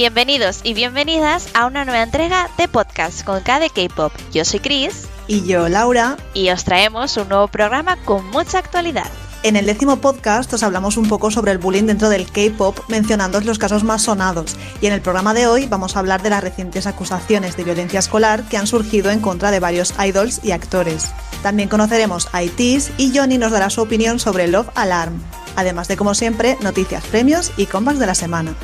Bienvenidos y bienvenidas a una nueva entrega de podcast con K de K-Pop. Yo soy Chris. Y yo, Laura. Y os traemos un nuevo programa con mucha actualidad. En el décimo podcast os hablamos un poco sobre el bullying dentro del K-pop, mencionando los casos más sonados. Y en el programa de hoy vamos a hablar de las recientes acusaciones de violencia escolar que han surgido en contra de varios idols y actores. También conoceremos a ITs y Johnny nos dará su opinión sobre Love Alarm. Además de, como siempre, noticias, premios y comebacks de la semana.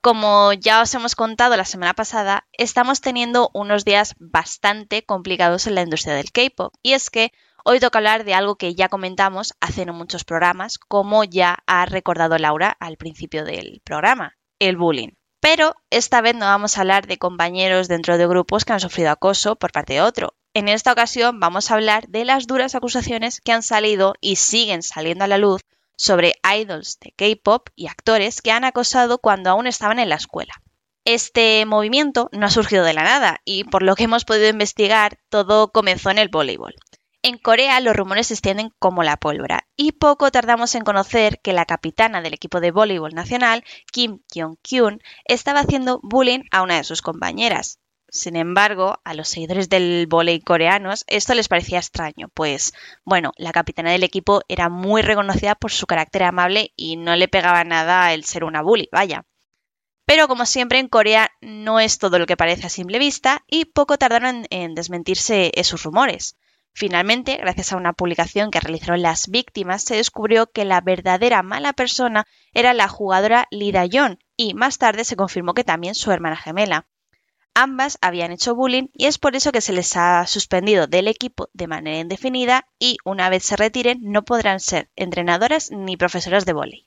Como ya os hemos contado la semana pasada, estamos teniendo unos días bastante complicados en la industria del K-pop. Y es que hoy toca hablar de algo que ya comentamos hace no muchos programas, como ya ha recordado Laura al principio del programa, el bullying. Pero esta vez no vamos a hablar de compañeros dentro de grupos que han sufrido acoso por parte de otro. En esta ocasión vamos a hablar de las duras acusaciones que han salido y siguen saliendo a la luz sobre idols de K-pop y actores que han acosado cuando aún estaban en la escuela. Este movimiento no ha surgido de la nada y por lo que hemos podido investigar todo comenzó en el voleibol. En Corea los rumores se extienden como la pólvora y poco tardamos en conocer que la capitana del equipo de voleibol nacional, Kim Kyung-kyun, estaba haciendo bullying a una de sus compañeras. Sin embargo, a los seguidores del volei coreanos esto les parecía extraño, pues, bueno, la capitana del equipo era muy reconocida por su carácter amable y no le pegaba nada el ser una bully, vaya. Pero como siempre en Corea no es todo lo que parece a simple vista y poco tardaron en desmentirse esos rumores. Finalmente, gracias a una publicación que realizaron las víctimas, se descubrió que la verdadera mala persona era la jugadora Lida Yeon y más tarde se confirmó que también su hermana gemela. Ambas habían hecho bullying y es por eso que se les ha suspendido del equipo de manera indefinida y una vez se retiren no podrán ser entrenadoras ni profesoras de vóley.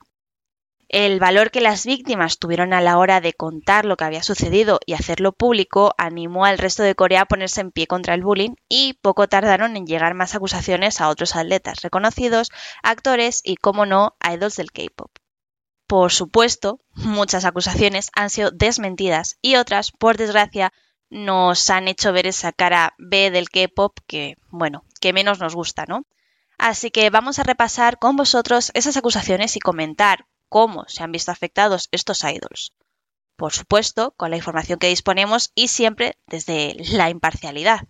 El valor que las víctimas tuvieron a la hora de contar lo que había sucedido y hacerlo público animó al resto de Corea a ponerse en pie contra el bullying y poco tardaron en llegar más acusaciones a otros atletas reconocidos, actores y, como no, idols del K-pop. Por supuesto, muchas acusaciones han sido desmentidas y otras, por desgracia, nos han hecho ver esa cara B del K-pop que, bueno, que menos nos gusta, ¿no? Así que vamos a repasar con vosotros esas acusaciones y comentar cómo se han visto afectados estos idols. Por supuesto, con la información que disponemos y siempre desde la imparcialidad.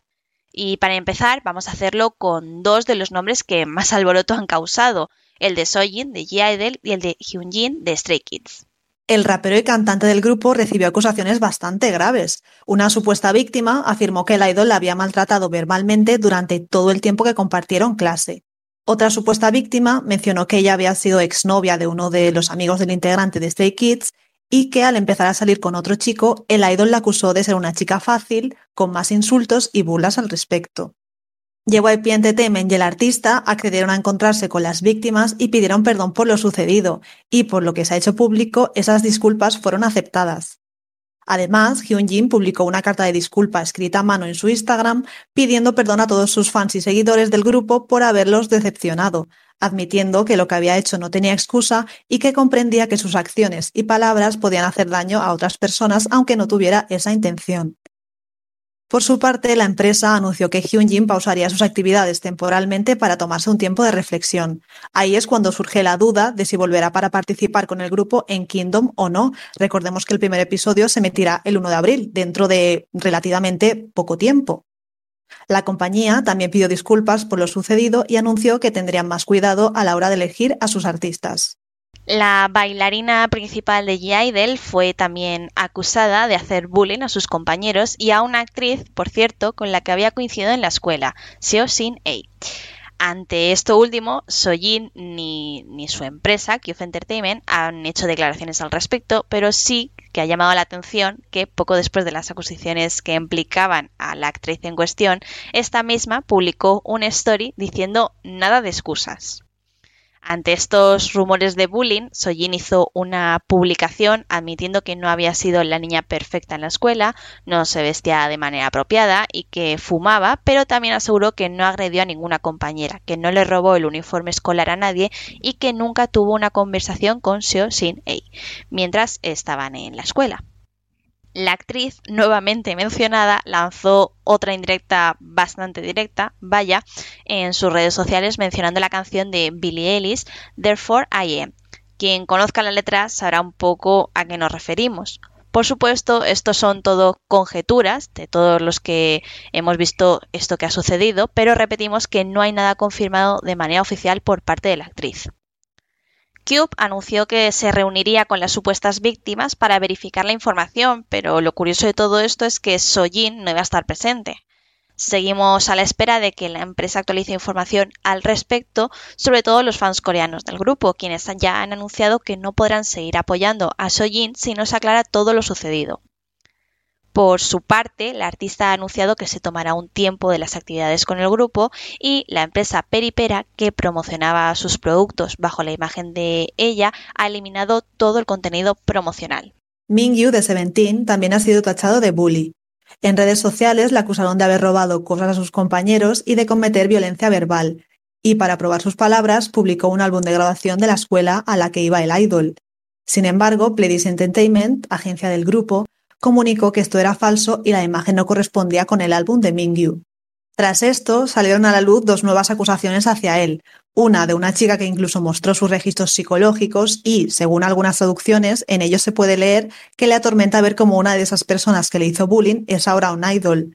Y para empezar, vamos a hacerlo con dos de los nombres que más alboroto han causado, el de Sojin de G-Idol y el de Hyunjin de Stray Kids. El rapero y cantante del grupo recibió acusaciones bastante graves. Una supuesta víctima afirmó que el idol la había maltratado verbalmente durante todo el tiempo que compartieron clase. Otra supuesta víctima mencionó que ella había sido exnovia de uno de los amigos del integrante de Stray Kids y que al empezar a salir con otro chico, el idol la acusó de ser una chica fácil, con más insultos y burlas al respecto. JYP Entertainment y el artista accedieron a encontrarse con las víctimas y pidieron perdón por lo sucedido, y por lo que se ha hecho público, esas disculpas fueron aceptadas. Además, Hyunjin publicó una carta de disculpa escrita a mano en su Instagram pidiendo perdón a todos sus fans y seguidores del grupo por haberlos decepcionado, admitiendo que lo que había hecho no tenía excusa y que comprendía que sus acciones y palabras podían hacer daño a otras personas aunque no tuviera esa intención. Por su parte, la empresa anunció que Hyunjin pausaría sus actividades temporalmente para tomarse un tiempo de reflexión. Ahí es cuando surge la duda de si volverá para participar con el grupo en Kingdom o no. Recordemos que el primer episodio se emitirá el 1 de abril, dentro de relativamente poco tiempo. La compañía también pidió disculpas por lo sucedido y anunció que tendrían más cuidado a la hora de elegir a sus artistas. La bailarina principal de G-Idol fue también acusada de hacer bullying a sus compañeros y a una actriz, por cierto, con la que había coincidido en la escuela, Seo Shin A. Ante esto último, Sojin ni, ni su empresa, Kyuf Entertainment, han hecho declaraciones al respecto, pero sí que ha llamado la atención que poco después de las acusaciones que implicaban a la actriz en cuestión, esta misma publicó un story diciendo nada de excusas. Ante estos rumores de bullying, Sojin hizo una publicación admitiendo que no había sido la niña perfecta en la escuela, no se vestía de manera apropiada y que fumaba, pero también aseguró que no agredió a ninguna compañera, que no le robó el uniforme escolar a nadie y que nunca tuvo una conversación con Seo Shin Ei mientras estaban en la escuela. La actriz, nuevamente mencionada, lanzó otra indirecta bastante directa, vaya, en sus redes sociales mencionando la canción de Billie Ellis, Therefore I Am. Quien conozca la letra sabrá un poco a qué nos referimos. Por supuesto, esto son todo conjeturas de todos los que hemos visto esto que ha sucedido, pero repetimos que no hay nada confirmado de manera oficial por parte de la actriz. Cube anunció que se reuniría con las supuestas víctimas para verificar la información, pero lo curioso de todo esto es que Sojin no iba a estar presente. Seguimos a la espera de que la empresa actualice información al respecto, sobre todo los fans coreanos del grupo, quienes ya han anunciado que no podrán seguir apoyando a Sojin si no se aclara todo lo sucedido. Por su parte, la artista ha anunciado que se tomará un tiempo de las actividades con el grupo y la empresa Peripera, que promocionaba sus productos bajo la imagen de ella, ha eliminado todo el contenido promocional. Mingyu de Seventeen también ha sido tachado de bully. En redes sociales la acusaron de haber robado cosas a sus compañeros y de cometer violencia verbal, y para probar sus palabras publicó un álbum de grabación de la escuela a la que iba el idol. Sin embargo, Pledis Entertainment, agencia del grupo, comunicó que esto era falso y la imagen no correspondía con el álbum de Mingyu. Tras esto, salieron a la luz dos nuevas acusaciones hacia él, una de una chica que incluso mostró sus registros psicológicos y, según algunas traducciones, en ellos se puede leer que le atormenta ver como una de esas personas que le hizo bullying es ahora un idol.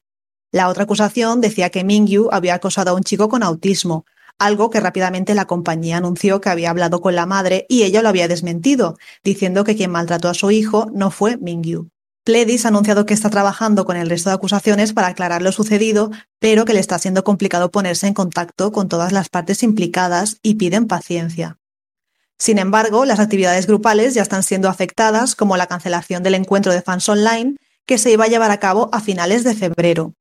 La otra acusación decía que Mingyu había acosado a un chico con autismo, algo que rápidamente la compañía anunció que había hablado con la madre y ella lo había desmentido, diciendo que quien maltrató a su hijo no fue Mingyu. Pledis ha anunciado que está trabajando con el resto de acusaciones para aclarar lo sucedido, pero que le está siendo complicado ponerse en contacto con todas las partes implicadas y piden paciencia. Sin embargo, las actividades grupales ya están siendo afectadas, como la cancelación del encuentro de fans online, que se iba a llevar a cabo a finales de febrero.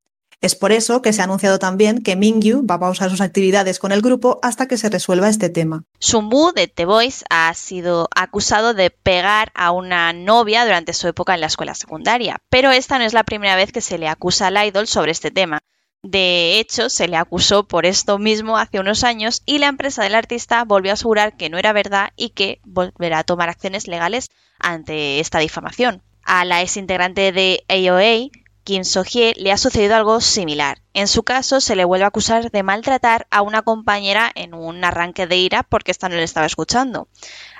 Es por eso que se ha anunciado también que Mingyu va a pausar sus actividades con el grupo hasta que se resuelva este tema. Sumbu de The Voice ha sido acusado de pegar a una novia durante su época en la escuela secundaria, pero esta no es la primera vez que se le acusa al idol sobre este tema. De hecho, se le acusó por esto mismo hace unos años y la empresa del artista volvió a asegurar que no era verdad y que volverá a tomar acciones legales ante esta difamación. A la ex integrante de AOA, Kim So-hye le ha sucedido algo similar. En su caso, se le vuelve a acusar de maltratar a una compañera en un arranque de ira porque esta no le estaba escuchando.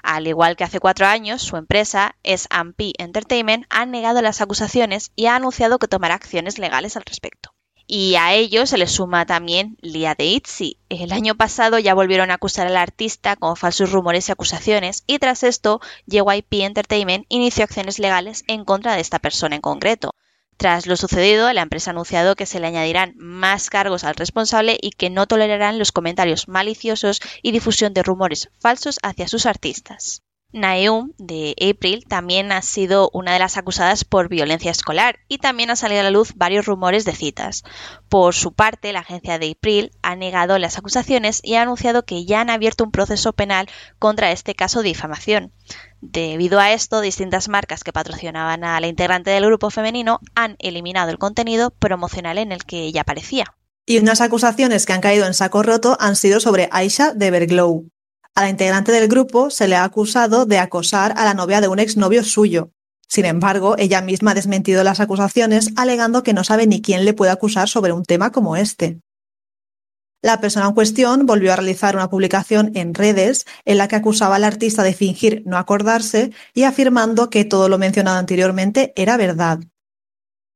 Al igual que hace cuatro años, su empresa, S&P Entertainment, ha negado las acusaciones y ha anunciado que tomará acciones legales al respecto. Y a ello se le suma también Lia de Itzy. El año pasado ya volvieron a acusar al artista con falsos rumores y acusaciones, y tras esto, JYP Entertainment inició acciones legales en contra de esta persona en concreto. Tras lo sucedido, la empresa ha anunciado que se le añadirán más cargos al responsable y que no tolerarán los comentarios maliciosos y difusión de rumores falsos hacia sus artistas. Naeum, de April, también ha sido una de las acusadas por violencia escolar y también ha salido a la luz varios rumores de citas. Por su parte, la agencia de April ha negado las acusaciones y ha anunciado que ya han abierto un proceso penal contra este caso de difamación. Debido a esto, distintas marcas que patrocinaban a la integrante del grupo femenino han eliminado el contenido promocional en el que ella aparecía. Y unas acusaciones que han caído en saco roto han sido sobre Aisha de Everglow. A la integrante del grupo se le ha acusado de acosar a la novia de un exnovio suyo. Sin embargo, ella misma ha desmentido las acusaciones, alegando que no sabe ni quién le puede acusar sobre un tema como este. La persona en cuestión volvió a realizar una publicación en redes en la que acusaba al artista de fingir no acordarse y afirmando que todo lo mencionado anteriormente era verdad.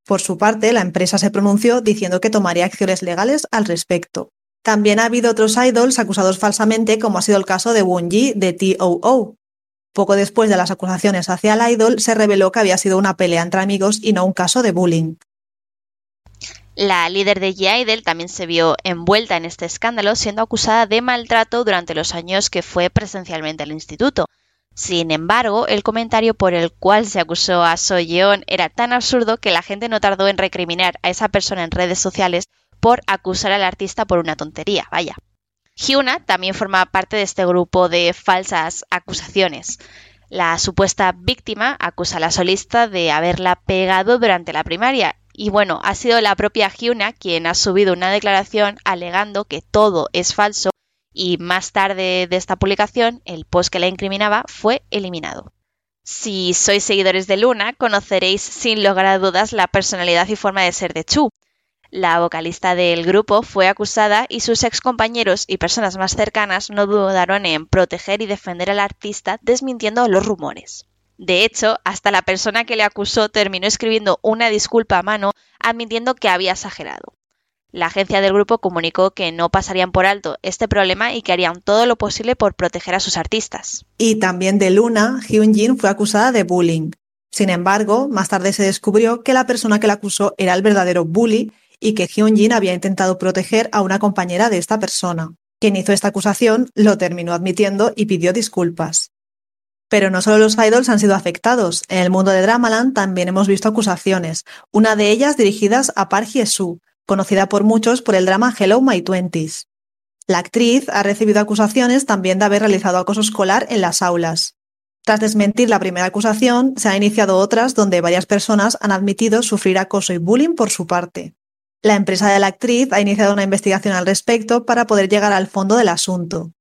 Por su parte, la empresa se pronunció diciendo que tomaría acciones legales al respecto. También ha habido otros idols acusados falsamente, como ha sido el caso de Wonji de TOO. Poco después de las acusaciones hacia el idol, se reveló que había sido una pelea entre amigos y no un caso de bullying. La líder de G-Idol también se vio envuelta en este escándalo, siendo acusada de maltrato durante los años que fue presencialmente al instituto. Sin embargo, el comentario por el cual se acusó a Soyeon era tan absurdo que la gente no tardó en recriminar a esa persona en redes sociales por acusar al artista por una tontería, vaya. Hyuna también forma parte de este grupo de falsas acusaciones. La supuesta víctima acusa a la solista de haberla pegado durante la primaria y bueno, ha sido la propia Hyuna quien ha subido una declaración alegando que todo es falso y más tarde de esta publicación el post que la incriminaba fue eliminado. Si sois seguidores de Luna, conoceréis sin lugar a dudas la personalidad y forma de ser de Chu. La vocalista del grupo fue acusada y sus ex compañeros y personas más cercanas no dudaron en proteger y defender al artista desmintiendo los rumores. De hecho, hasta la persona que le acusó terminó escribiendo una disculpa a mano admitiendo que había exagerado. La agencia del grupo comunicó que no pasarían por alto este problema y que harían todo lo posible por proteger a sus artistas. Y también de Luna, Hyun-jin fue acusada de bullying. Sin embargo, más tarde se descubrió que la persona que la acusó era el verdadero bully y que Hyun-jin había intentado proteger a una compañera de esta persona. Quien hizo esta acusación lo terminó admitiendo y pidió disculpas. Pero no solo los idols han sido afectados. En el mundo de Dramaland también hemos visto acusaciones, una de ellas dirigidas a Park Hye-soo, conocida por muchos por el drama Hello My Twenties. La actriz ha recibido acusaciones también de haber realizado acoso escolar en las aulas. Tras desmentir la primera acusación, se han iniciado otras donde varias personas han admitido sufrir acoso y bullying por su parte. La empresa de la actriz ha iniciado una investigación al respecto para poder llegar al fondo del asunto.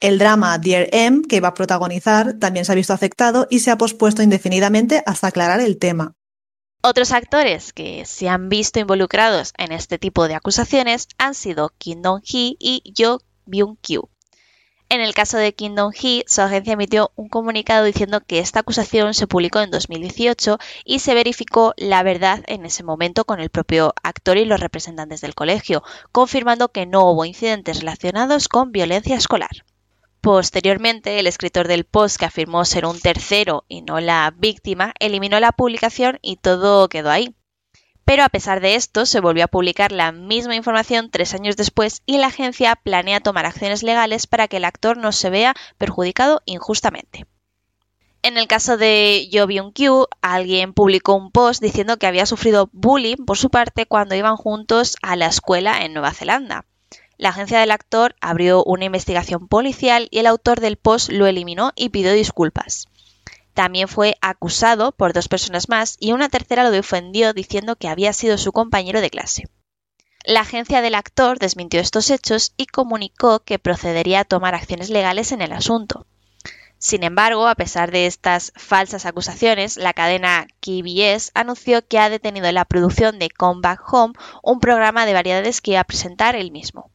El drama Dear M, que iba a protagonizar, también se ha visto afectado y se ha pospuesto indefinidamente hasta aclarar el tema. Otros actores que se han visto involucrados en este tipo de acusaciones han sido Kim Dong-hee y Jo Byung-kyu. En el caso de Kim Dong-hee, su agencia emitió un comunicado diciendo que esta acusación se publicó en 2018 y se verificó la verdad en ese momento con el propio actor y los representantes del colegio, confirmando que no hubo incidentes relacionados con violencia escolar. Posteriormente, el escritor del post, que afirmó ser un tercero y no la víctima, eliminó la publicación y todo quedó ahí. Pero a pesar de esto, se volvió a publicar la misma información tres años después y la agencia planea tomar acciones legales para que el actor no se vea perjudicado injustamente. En el caso de Jo Byung-kyu, alguien publicó un post diciendo que había sufrido bullying por su parte cuando iban juntos a la escuela en Nueva Zelanda. La agencia del actor abrió una investigación policial y el autor del post lo eliminó y pidió disculpas. También fue acusado por dos personas más y una tercera lo defendió diciendo que había sido su compañero de clase. La agencia del actor desmintió estos hechos y comunicó que procedería a tomar acciones legales en el asunto. Sin embargo, a pesar de estas falsas acusaciones, la cadena KBS anunció que ha detenido la producción de Come Back Home, un programa de variedades que iba a presentar él mismo.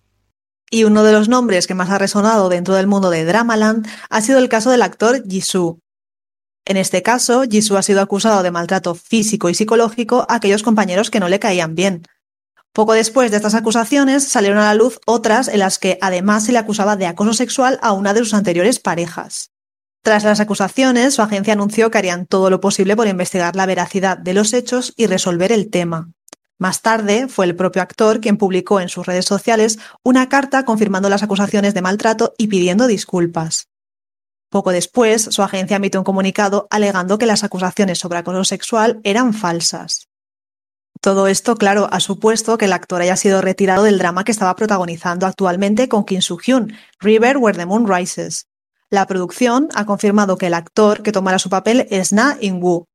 Y uno de los nombres que más ha resonado dentro del mundo de Dramaland ha sido el caso del actor Jisoo. En este caso, Jisoo ha sido acusado de maltrato físico y psicológico a aquellos compañeros que no le caían bien. Poco después de estas acusaciones salieron a la luz otras en las que además se le acusaba de acoso sexual a una de sus anteriores parejas. Tras las acusaciones, su agencia anunció que harían todo lo posible por investigar la veracidad de los hechos y resolver el tema. Más tarde, fue el propio actor quien publicó en sus redes sociales una carta confirmando las acusaciones de maltrato y pidiendo disculpas. Poco después, su agencia emitió un comunicado alegando que las acusaciones sobre acoso sexual eran falsas. Todo esto, claro, ha supuesto que el actor haya sido retirado del drama que estaba protagonizando actualmente con Kim Soo-hyun, River Where the Moon Rises. La producción ha confirmado que el actor que tomará su papel es Na In-woo,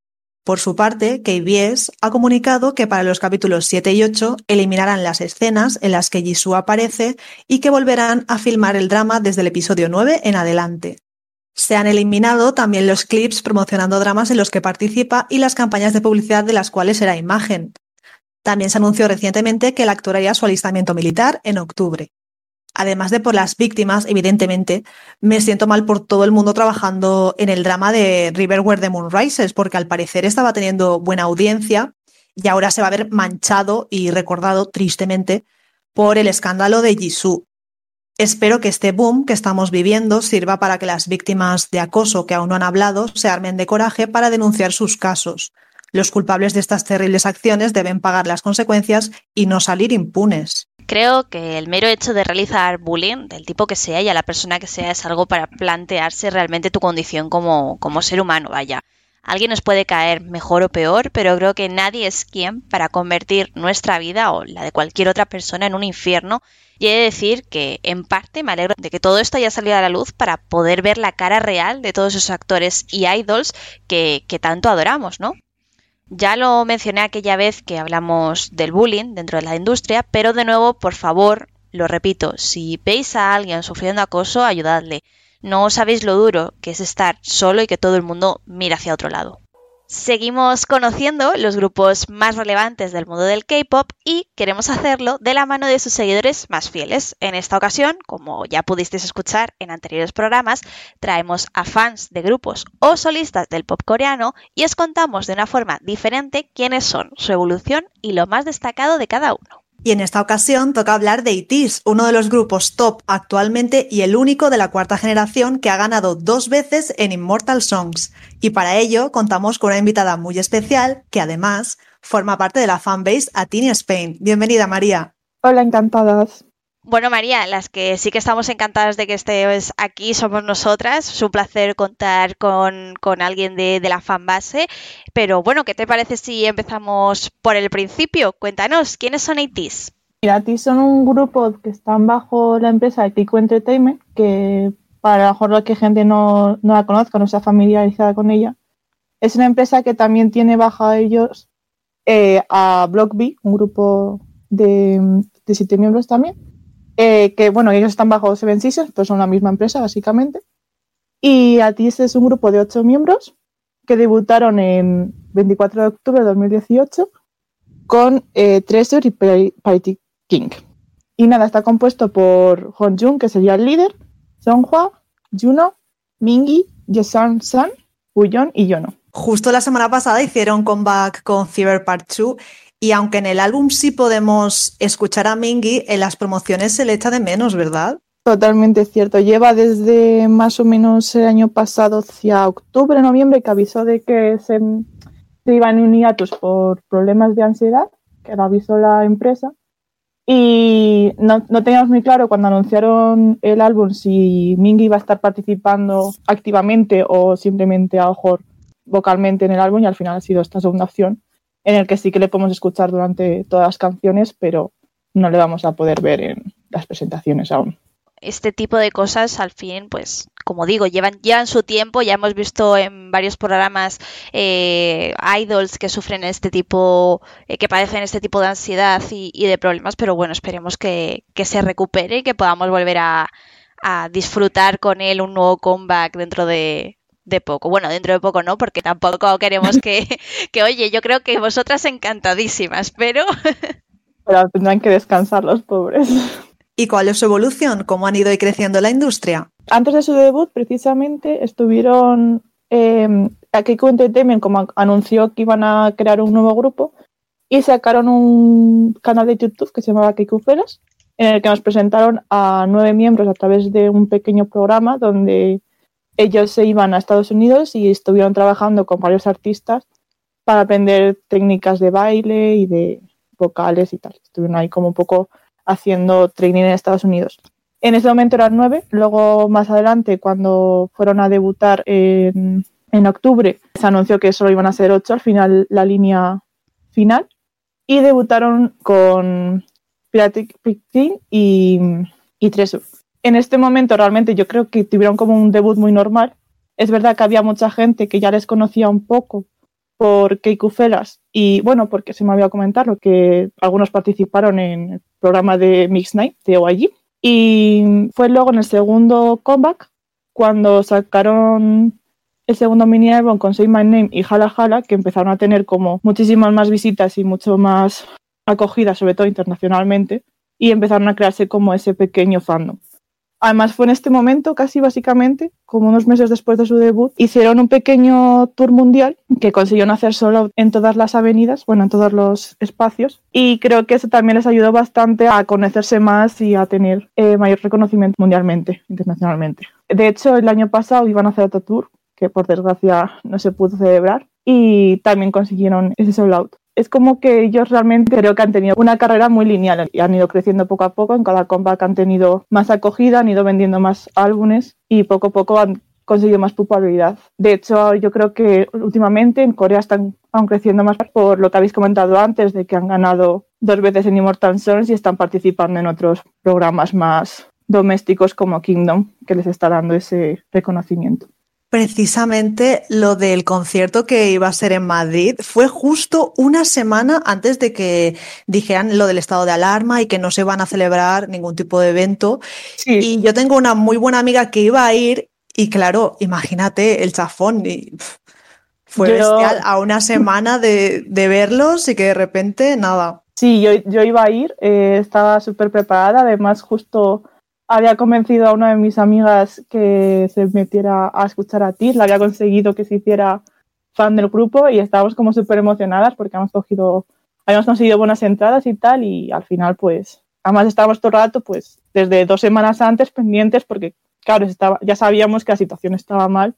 por su parte, KBS ha comunicado que para los capítulos 7 y 8 eliminarán las escenas en las que Jisoo aparece y que volverán a filmar el drama desde el episodio 9 en adelante. Se han eliminado también los clips promocionando dramas en los que participa y las campañas de publicidad de las cuales era imagen. También se anunció recientemente que el actor haría su alistamiento militar en octubre además de por las víctimas, evidentemente, me siento mal por todo el mundo trabajando en el drama de River Where the Moon Rises, porque al parecer estaba teniendo buena audiencia y ahora se va a ver manchado y recordado tristemente por el escándalo de Jisoo. Espero que este boom que estamos viviendo sirva para que las víctimas de acoso que aún no han hablado se armen de coraje para denunciar sus casos. Los culpables de estas terribles acciones deben pagar las consecuencias y no salir impunes. Creo que el mero hecho de realizar bullying, del tipo que sea y a la persona que sea, es algo para plantearse realmente tu condición como, como ser humano, vaya. Alguien nos puede caer mejor o peor, pero creo que nadie es quien para convertir nuestra vida o la de cualquier otra persona en un infierno. Y he de decir que, en parte, me alegro de que todo esto haya salido a la luz para poder ver la cara real de todos esos actores y idols que, que tanto adoramos, ¿no? Ya lo mencioné aquella vez que hablamos del bullying dentro de la industria, pero de nuevo, por favor, lo repito, si veis a alguien sufriendo acoso, ayudadle. No sabéis lo duro que es estar solo y que todo el mundo mira hacia otro lado. Seguimos conociendo los grupos más relevantes del mundo del K-pop y queremos hacerlo de la mano de sus seguidores más fieles. En esta ocasión, como ya pudisteis escuchar en anteriores programas, traemos a fans de grupos o solistas del pop coreano y os contamos de una forma diferente quiénes son, su evolución y lo más destacado de cada uno. Y en esta ocasión toca hablar de ITZY, uno de los grupos top actualmente y el único de la cuarta generación que ha ganado dos veces en Immortal Songs. Y para ello contamos con una invitada muy especial que además forma parte de la fanbase Atini Spain. Bienvenida María. Hola, encantadas. Bueno, María, las que sí que estamos encantadas de que estés aquí somos nosotras. Es un placer contar con, alguien de, de, la fanbase. Pero bueno, ¿qué te parece si empezamos por el principio? Cuéntanos, ¿quiénes son ATs? Mira, ATs son un grupo que están bajo la empresa Kiko Entertainment, que para lo mejor lo que gente no, la conozca, no está familiarizada con ella. Es una empresa que también tiene bajo ellos eh, a Block B, un grupo de, de siete miembros también eh, que bueno, ellos están bajo Seven Seasons, pues son la misma empresa básicamente. Y ATIS es un grupo de ocho miembros que debutaron en 24 de octubre de 2018 con eh, Treasure y Party King. Y nada, está compuesto por Jun, que sería el líder, Songhua, Juno, Mingi, Yesan San, Uyon y Yono. Justo la semana pasada hicieron comeback con Cyber Part 2 y aunque en el álbum sí podemos escuchar a Mingy, en las promociones se le echa de menos, ¿verdad? Totalmente cierto. Lleva desde más o menos el año pasado hacia octubre, noviembre, que avisó de que se, iba en un hiatus por problemas de ansiedad, que lo avisó la empresa. Y no, teníamos muy claro cuando anunciaron el álbum si Mingy iba a estar participando activamente o simplemente a lo vocalmente en el álbum y al final ha sido esta segunda opción en el que sí que le podemos escuchar durante todas las canciones, pero no le vamos a poder ver en las presentaciones aún. Este tipo de cosas, al fin, pues, como digo, llevan, llevan su tiempo. Ya hemos visto en varios programas eh, idols que sufren este tipo, eh, que padecen este tipo de ansiedad y, de problemas, pero bueno, esperemos que, se recupere y que podamos volver a disfrutar con él un nuevo comeback dentro de, de poco. Bueno, dentro de poco no, porque tampoco queremos que, que oye, yo creo que vosotras encantadísimas, pero... pero tendrán que descansar los pobres. ¿Y cuál es su evolución? ¿Cómo han ido y creciendo la industria? Antes de su debut, precisamente, estuvieron eh, a Keiko Entertainment, como anunció que iban a crear un nuevo grupo, y sacaron un canal de YouTube que se llamaba Keiko Feras, en el que nos presentaron a nueve miembros a través de un pequeño programa donde ellos se iban a Estados Unidos y estuvieron trabajando con varios artistas para aprender técnicas de baile y de vocales y tal. Estuvieron ahí como un poco haciendo training en Estados Unidos. En ese momento eran nueve, luego más adelante, cuando fueron a debutar en, octubre, se anunció que solo iban a ser ocho, al final la línea final, y debutaron con Piratic Team y, y Treasure en este momento realmente yo creo que tuvieron como un debut muy normal. Es verdad que había mucha gente que ya les conocía un poco por Keikufelas y bueno, porque se me había comentado que algunos participaron en el programa de Mix Night de OIG. Y fue luego en el segundo comeback cuando sacaron el segundo mini álbum con Say My Name y Hala Hala, que empezaron a tener como muchísimas más visitas y mucho más acogida, sobre todo internacionalmente, y empezaron a crearse como ese pequeño fandom. Además fue en este momento, casi básicamente, como unos meses después de su debut, hicieron un pequeño tour mundial que consiguieron hacer solo en todas las avenidas, bueno, en todos los espacios. Y creo que eso también les ayudó bastante a conocerse más y a tener eh, mayor reconocimiento mundialmente, internacionalmente. De hecho, el año pasado iban a hacer otro tour, que por desgracia no se pudo celebrar, y también consiguieron ese sold out es como que ellos realmente creo que han tenido una carrera muy lineal y han ido creciendo poco a poco. En cada comeback han tenido más acogida, han ido vendiendo más álbumes y poco a poco han conseguido más popularidad. De hecho, yo creo que últimamente en Corea están aún creciendo más por lo que habéis comentado antes, de que han ganado dos veces en Immortal Sons y están participando en otros programas más domésticos como Kingdom, que les está dando ese reconocimiento precisamente lo del concierto que iba a ser en Madrid fue justo una semana antes de que dijeran lo del estado de alarma y que no se van a celebrar ningún tipo de evento. Y yo tengo una muy buena amiga que iba a ir y claro, imagínate el chafón. Y, Fue Yo- bestial a una semana de, de verlos y que de repente nada. Sí, yo, yo iba a ir, eh, estaba súper preparada. Además, justo había convencido a una de mis amigas que se metiera a escuchar a Tis, la había conseguido que se hiciera fan del grupo y estábamos como súper emocionadas porque habíamos cogido, habíamos conseguido buenas entradas y tal y al final pues, además estábamos todo el rato pues desde dos semanas antes pendientes porque claro, estaba, ya sabíamos que la situación estaba mal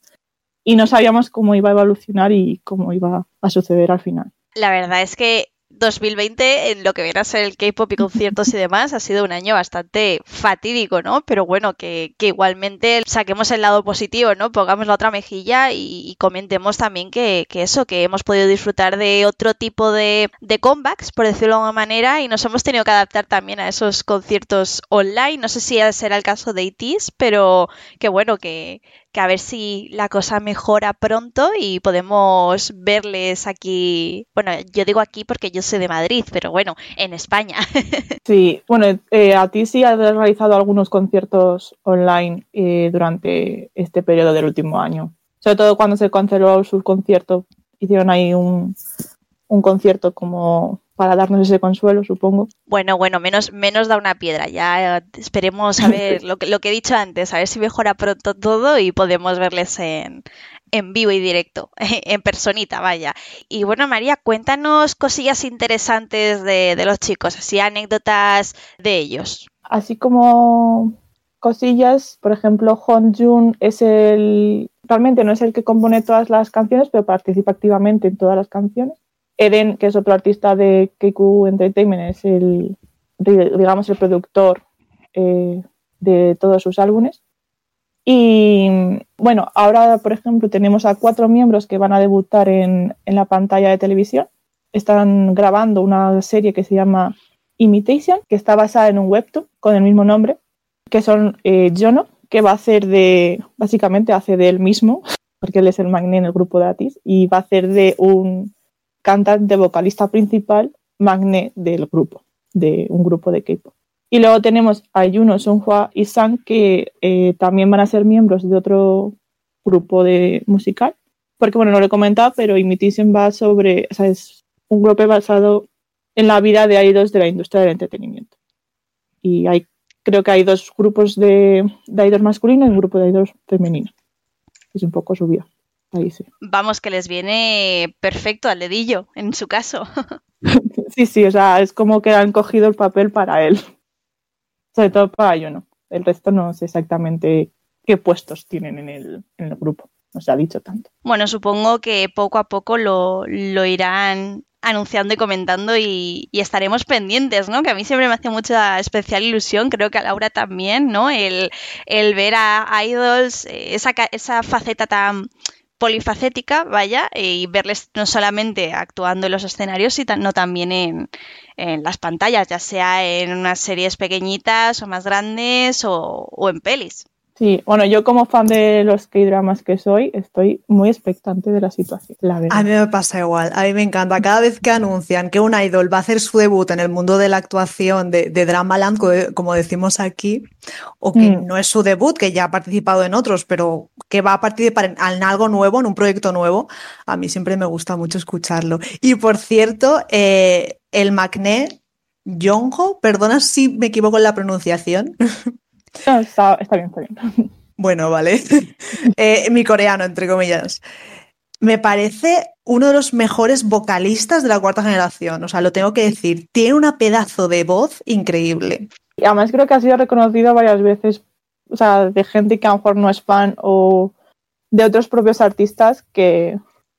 y no sabíamos cómo iba a evolucionar y cómo iba a suceder al final. La verdad es que 2020, en lo que viene a ser el K-pop y conciertos y demás, ha sido un año bastante fatídico, ¿no? Pero bueno, que, que igualmente saquemos el lado positivo, ¿no? Pongamos la otra mejilla y, comentemos también que, que eso, que hemos podido disfrutar de otro tipo de, de comebacks, por decirlo de alguna manera, y nos hemos tenido que adaptar también a esos conciertos online. No sé si será el caso de ITIS, pero que bueno, que, que a ver si la cosa mejora pronto y podemos verles aquí. Bueno, yo digo aquí porque yo soy de Madrid, pero bueno, en España. Sí, bueno, eh, a ti sí has realizado algunos conciertos online eh, durante este periodo del último año. Sobre todo cuando se canceló su concierto, hicieron ahí un, un concierto como para darnos ese consuelo, supongo. Bueno, bueno, menos, menos da una piedra. Ya eh, esperemos a ver lo que, lo que he dicho antes, a ver si mejora pronto todo y podemos verles en, en vivo y directo, en personita, vaya. Y bueno, María, cuéntanos cosillas interesantes de, de los chicos, así anécdotas de ellos. Así como cosillas, por ejemplo, Hon Jun es el. Realmente no es el que compone todas las canciones, pero participa activamente en todas las canciones. Eden, que es otro artista de KQ Entertainment, es el, digamos, el productor eh, de todos sus álbumes. Y bueno, ahora, por ejemplo, tenemos a cuatro miembros que van a debutar en, en la pantalla de televisión. Están grabando una serie que se llama Imitation, que está basada en un webtoon con el mismo nombre, que son eh, Jono, que va a hacer de, básicamente hace de él mismo, porque él es el magné en el grupo de Atis, y va a hacer de un cantante vocalista principal, magné del grupo, de un grupo de K-pop. Y luego tenemos a Yuno, Sunhwa y Sang, que eh, también van a ser miembros de otro grupo de musical. Porque, bueno, no lo he comentado, pero Imitation va sobre, o sea, es un grupo basado en la vida de idols de la industria del entretenimiento. Y hay, creo que hay dos grupos de, de idols masculinos y un grupo de idols femeninos. Es un poco su vida. Ahí sí. Vamos, que les viene perfecto al dedillo, en su caso. sí, sí, o sea, es como que han cogido el papel para él. Sobre todo para yo, ¿no? El resto no sé exactamente qué puestos tienen en el, en el grupo. No se ha dicho tanto. Bueno, supongo que poco a poco lo, lo irán anunciando y comentando y, y, estaremos pendientes, ¿no? Que a mí siempre me hace mucha especial ilusión, creo que a Laura también, ¿no? El, el ver a, a idols, esa, esa faceta tan polifacética, vaya, y verles no solamente actuando en los escenarios, sino también en, en las pantallas, ya sea en unas series pequeñitas o más grandes o, o en pelis. Sí, bueno, yo como fan de los K-dramas que soy, estoy muy expectante de la situación, la verdad. A mí me pasa igual, a mí me encanta. Cada vez que anuncian que un idol va a hacer su debut en el mundo de la actuación de, de Dramaland, como decimos aquí, o que mm. no es su debut, que ya ha participado en otros, pero que va a participar en, en algo nuevo, en un proyecto nuevo, a mí siempre me gusta mucho escucharlo. Y por cierto, eh, el Macné Yongo, perdona si me equivoco en la pronunciación. No, está, está, bien, está bien. Bueno, vale. eh, mi coreano, entre comillas. Me parece uno de los mejores vocalistas de la cuarta generación. O sea, lo tengo que decir. Tiene una pedazo de voz increíble. Y además creo que ha sido reconocido varias veces, o sea, de gente que a lo mejor no es fan o de otros propios artistas que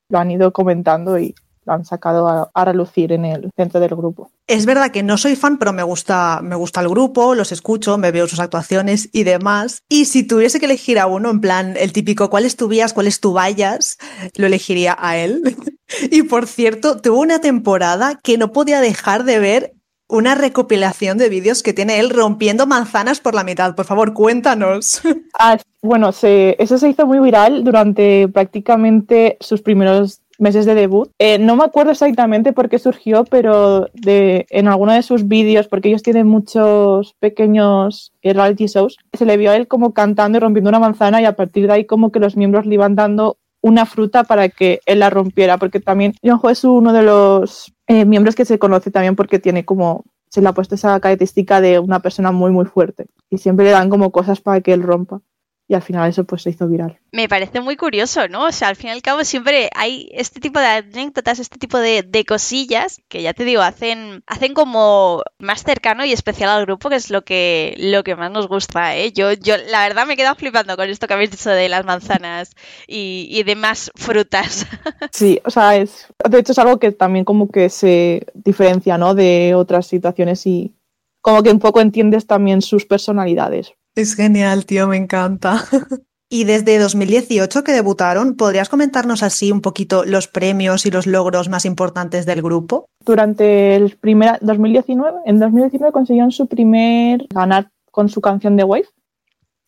lo han ido comentando y han sacado a, a, relucir en el centro del grupo. Es verdad que no soy fan, pero me gusta, me gusta el grupo, los escucho, me veo sus actuaciones y demás. Y si tuviese que elegir a uno, en plan, el típico, ¿cuál es tu vías, cuál es tu vallas? Lo elegiría a él. y por cierto, tuvo una temporada que no podía dejar de ver una recopilación de vídeos que tiene él rompiendo manzanas por la mitad. Por favor, cuéntanos. Ah, bueno, se, eso se hizo muy viral durante prácticamente sus primeros meses de debut. Eh, no me acuerdo exactamente por qué surgió, pero en alguno de sus vídeos, porque ellos tienen muchos pequeños eh, reality shows, se le vio a él como cantando y rompiendo una manzana y a partir de ahí como que los miembros le iban dando una fruta para que él la rompiera, porque también Jong-ho es uno de los eh, miembros que se conoce también porque tiene como, se le ha puesto esa característica de una persona muy, muy fuerte y siempre le dan como cosas para que él rompa y al final eso pues se hizo viral. Me parece muy curioso, ¿no? O sea, al fin y al cabo siempre hay este tipo de anécdotas, este tipo de, cosillas que ya te digo, hacen, hacen como más cercano y especial al grupo, que es lo que, lo que más nos gusta, ¿eh? Yo, yo la verdad me he quedado flipando con esto que habéis dicho de las manzanas y, y demás frutas. Sí, o sea, es, de hecho es algo que también como que se diferencia, ¿no? De otras situaciones y como que un poco entiendes también sus personalidades. Es genial, tío, me encanta. Y desde 2018 que debutaron, ¿podrías comentarnos así un poquito los premios y los logros más importantes del grupo? Durante el primer 2019, en 2019 consiguieron su primer ganar con su canción de Wave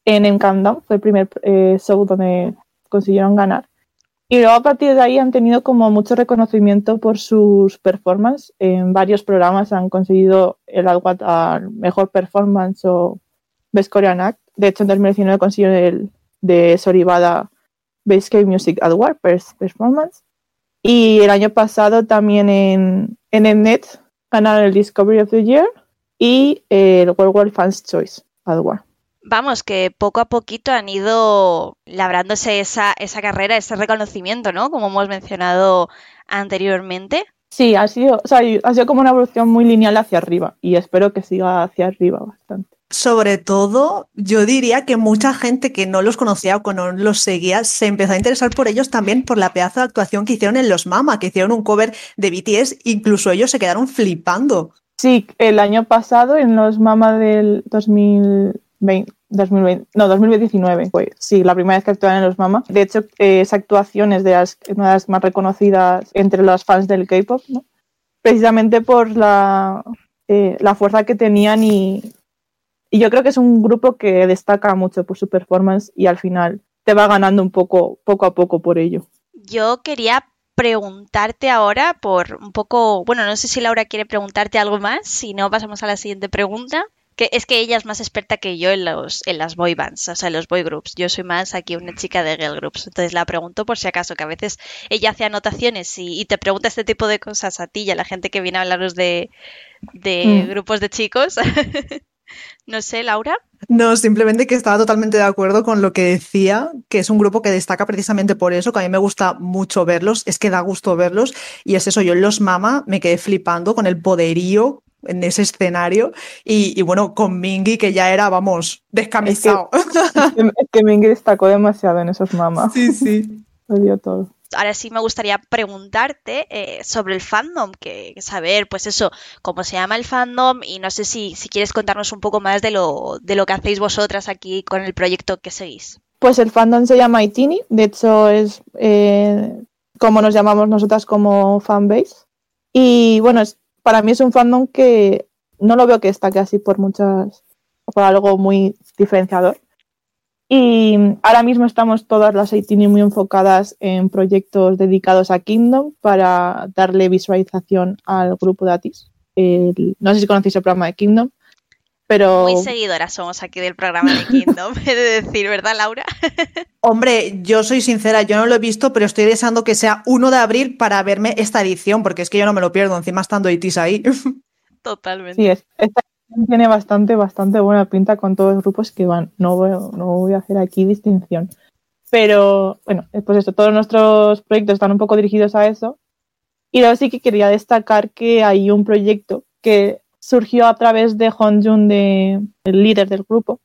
en En Countdown, fue el primer eh, show donde consiguieron ganar. Y luego a partir de ahí han tenido como mucho reconocimiento por sus performances. En varios programas han conseguido el award al mejor performance o Best Korean Act. De hecho, en 2019 consiguió el de Soribada Best K Music Award Performance. Y el año pasado también en, en el net ganaron el Discovery of the Year y el World War Fans Choice Award. Vamos, que poco a poquito han ido labrándose esa, esa carrera, ese reconocimiento, ¿no? Como hemos mencionado anteriormente. Sí, ha sido, o sea, ha sido como una evolución muy lineal hacia arriba y espero que siga hacia arriba bastante. Sobre todo, yo diría que mucha gente que no los conocía o que no los seguía se empezó a interesar por ellos también por la pedazo de actuación que hicieron en Los Mama, que hicieron un cover de BTS, incluso ellos se quedaron flipando. Sí, el año pasado en Los Mama del 2020, 2020 no, 2019 fue, sí, la primera vez que actuaron en Los Mama. De hecho, esa actuación es de las, una de las más reconocidas entre los fans del K-pop, ¿no? precisamente por la, eh, la fuerza que tenían y y yo creo que es un grupo que destaca mucho por su performance y al final te va ganando un poco, poco a poco por ello. Yo quería preguntarte ahora por un poco, bueno, no sé si Laura quiere preguntarte algo más, si no pasamos a la siguiente pregunta. Que es que ella es más experta que yo en los en las boy bands, o sea, en los boy groups. Yo soy más aquí una chica de girl groups. Entonces la pregunto por si acaso, que a veces ella hace anotaciones y, te pregunta este tipo de cosas a ti y a la gente que viene a hablaros de, de mm. grupos de chicos. No sé, Laura. No, simplemente que estaba totalmente de acuerdo con lo que decía, que es un grupo que destaca precisamente por eso, que a mí me gusta mucho verlos, es que da gusto verlos, y es eso, yo en Los Mama me quedé flipando con el poderío en ese escenario, y, bueno, con Mingy, que ya era, vamos, descamisado. Es que, Mingy destacó demasiado en esos Mama. Sí, sí. Lo dio todo ahora sí me gustaría preguntarte eh, sobre el fandom, que, saber, pues eso, cómo se llama el fandom y no sé si, si quieres contarnos un poco más de lo, de lo que hacéis vosotras aquí con el proyecto que seguís. Pues el fandom se llama Itini, de hecho es eh, como nos llamamos nosotras como fanbase. Y bueno, es, para mí es un fandom que no lo veo que destaque así por muchas, por algo muy diferenciador. Y ahora mismo estamos todas las ITINI muy enfocadas en proyectos dedicados a Kingdom para darle visualización al grupo de Atis. no sé si conocéis el programa de Kingdom, pero... Muy seguidoras somos aquí del programa de Kingdom, he de decir, ¿verdad, Laura? Hombre, yo soy sincera, yo no lo he visto, pero estoy deseando que sea 1 de abril para verme esta edición, porque es que yo no me lo pierdo, encima estando ITIS ahí. Totalmente. Sí, es, tiene bastante, bastante buena pinta con todos los grupos que van. No voy, no voy a hacer aquí distinción. Pero bueno, pues eso, todos nuestros proyectos están un poco dirigidos a eso. Y luego sí que quería destacar que hay un proyecto que surgió a través de Honjun, de, el líder del grupo,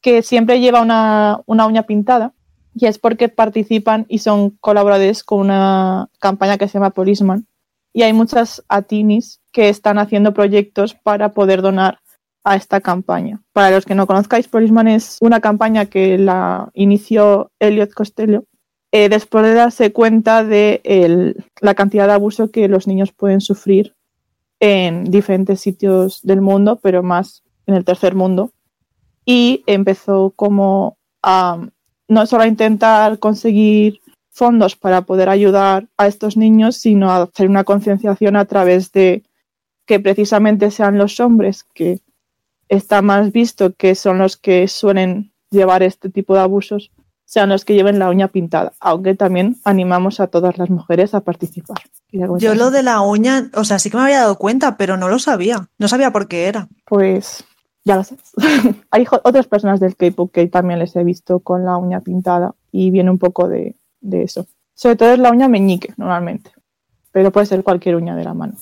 que siempre lleva una, una uña pintada. Y es porque participan y son colaboradores con una campaña que se llama Policeman. Y hay muchas atinis que están haciendo proyectos para poder donar a esta campaña. Para los que no conozcáis, Policeman es una campaña que la inició Elliot Costello eh, después de darse cuenta de la cantidad de abuso que los niños pueden sufrir en diferentes sitios del mundo, pero más en el tercer mundo. Y empezó como a no solo a intentar conseguir fondos para poder ayudar a estos niños, sino a hacer una concienciación a través de que precisamente sean los hombres que está más visto que son los que suelen llevar este tipo de abusos, sean los que lleven la uña pintada, aunque también animamos a todas las mujeres a participar. Yo lo de la uña, o sea, sí que me había dado cuenta, pero no lo sabía. No sabía por qué era. Pues ya lo sé. Hay otras personas del K-pop que también les he visto con la uña pintada y viene un poco de, de eso. Sobre todo es la uña meñique, normalmente, pero puede ser cualquier uña de la mano.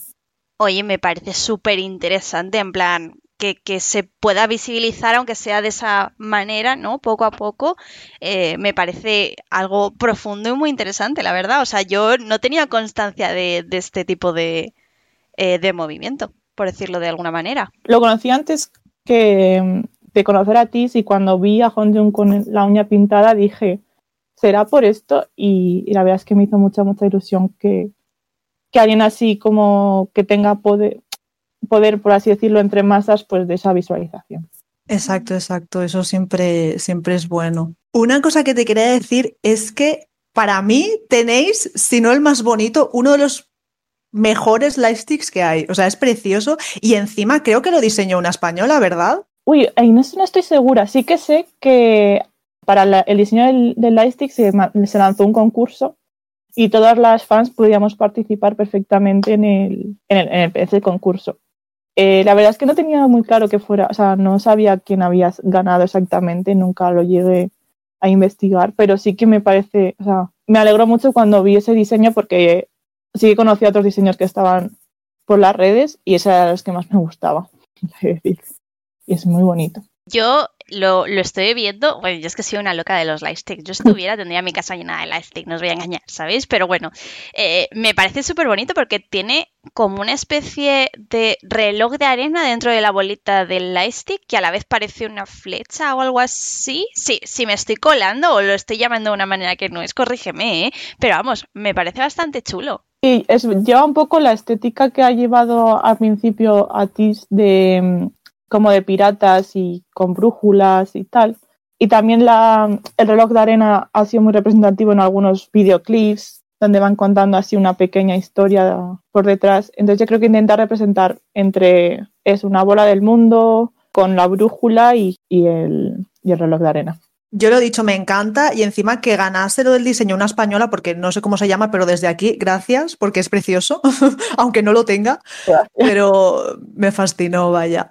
Oye, me parece súper interesante, en plan, que, se pueda visibilizar, aunque sea de esa manera, ¿no? Poco a poco, eh, me parece algo profundo y muy interesante, la verdad. O sea, yo no tenía constancia de, este tipo de, eh, de, movimiento, por decirlo de alguna manera. Lo conocí antes que de conocer a ti y cuando vi a Honjun con la uña pintada dije, será por esto y, la verdad es que me hizo mucha, mucha ilusión que, que alguien así como que tenga poder, poder, por así decirlo, entre masas, pues de esa visualización. Exacto, exacto. Eso siempre, siempre es bueno. Una cosa que te quería decir es que para mí tenéis, si no el más bonito, uno de los mejores lightsticks que hay. O sea, es precioso y encima creo que lo diseñó una española, ¿verdad? Uy, ahí no, estoy segura. Sí que sé que para el diseño del, del lightstick se, se, lanzó un concurso y todas las fans podíamos participar perfectamente en el, en el, en el concurso. Eh, la verdad es que no tenía muy claro que fuera, o sea, no sabía quién había ganado exactamente, nunca lo llegué a investigar, pero sí que me parece, o sea, me alegró mucho cuando vi ese diseño porque sí que conocí a otros diseños que estaban por las redes y ese era los que más me gustaba. Y es muy bonito. Yo lo, estoy viendo, bueno, yo es que soy una loca de los lightsticks. Yo estuviera, tendría mi casa llena de lightsticks, no os voy a engañar, ¿sabéis? Pero bueno, eh, me parece súper bonito porque tiene como una especie de reloj de arena dentro de la bolita del lightstick que a la vez parece una flecha o algo así. Sí, si me estoy colando o lo estoy llamando de una manera que no es, corrígeme, ¿eh? Pero vamos, me parece bastante chulo. Sí, es, lleva un poco la estética que ha llevado al principio a Tis de como de piratas y con brújulas y tal. Y también la, el reloj de arena ha sido muy representativo en algunos videoclips donde van contando así una pequeña historia por detrás. Entonces yo creo que intenta representar entre es una bola del mundo con la brújula y, el, y el reloj de arena. Yo lo he dicho, me encanta y encima que ganase lo del diseño una española, porque no sé cómo se llama, pero desde aquí, gracias, porque es precioso, aunque no lo tenga, pero me fascinó, vaya.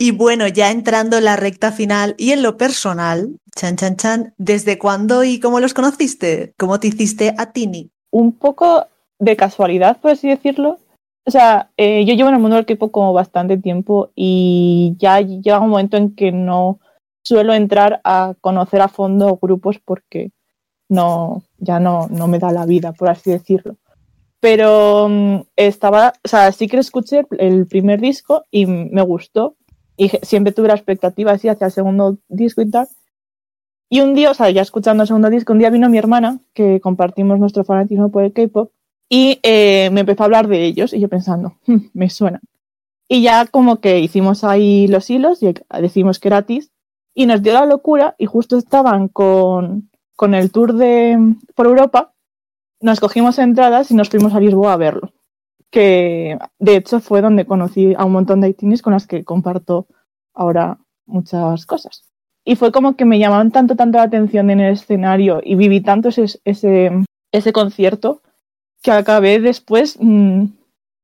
Y bueno, ya entrando en la recta final y en lo personal, chan chan chan, ¿desde cuándo y cómo los conociste? ¿Cómo te hiciste a Tini? Un poco de casualidad, por así decirlo. O sea, eh, yo llevo en el mundo del equipo como bastante tiempo y ya llega un momento en que no suelo entrar a conocer a fondo grupos porque no, ya no, no me da la vida, por así decirlo. Pero mm, estaba, o sea, sí que escuché el primer disco y me gustó, y siempre tuve la expectativa así hacia el segundo disco y tal. Y un día, o sea, ya escuchando el segundo disco, un día vino mi hermana, que compartimos nuestro fanatismo por el K-pop, y eh, me empezó a hablar de ellos, y yo pensando, hmm, me suena. Y ya como que hicimos ahí los hilos, y decimos que era TIS, y nos dio la locura, y justo estaban con, con el tour de, por Europa, nos cogimos entradas y nos fuimos a Lisboa a verlo que de hecho fue donde conocí a un montón de haitianos con las que comparto ahora muchas cosas. Y fue como que me llamaban tanto, tanto la atención en el escenario y viví tanto ese, ese, ese concierto que acabé después, mmm,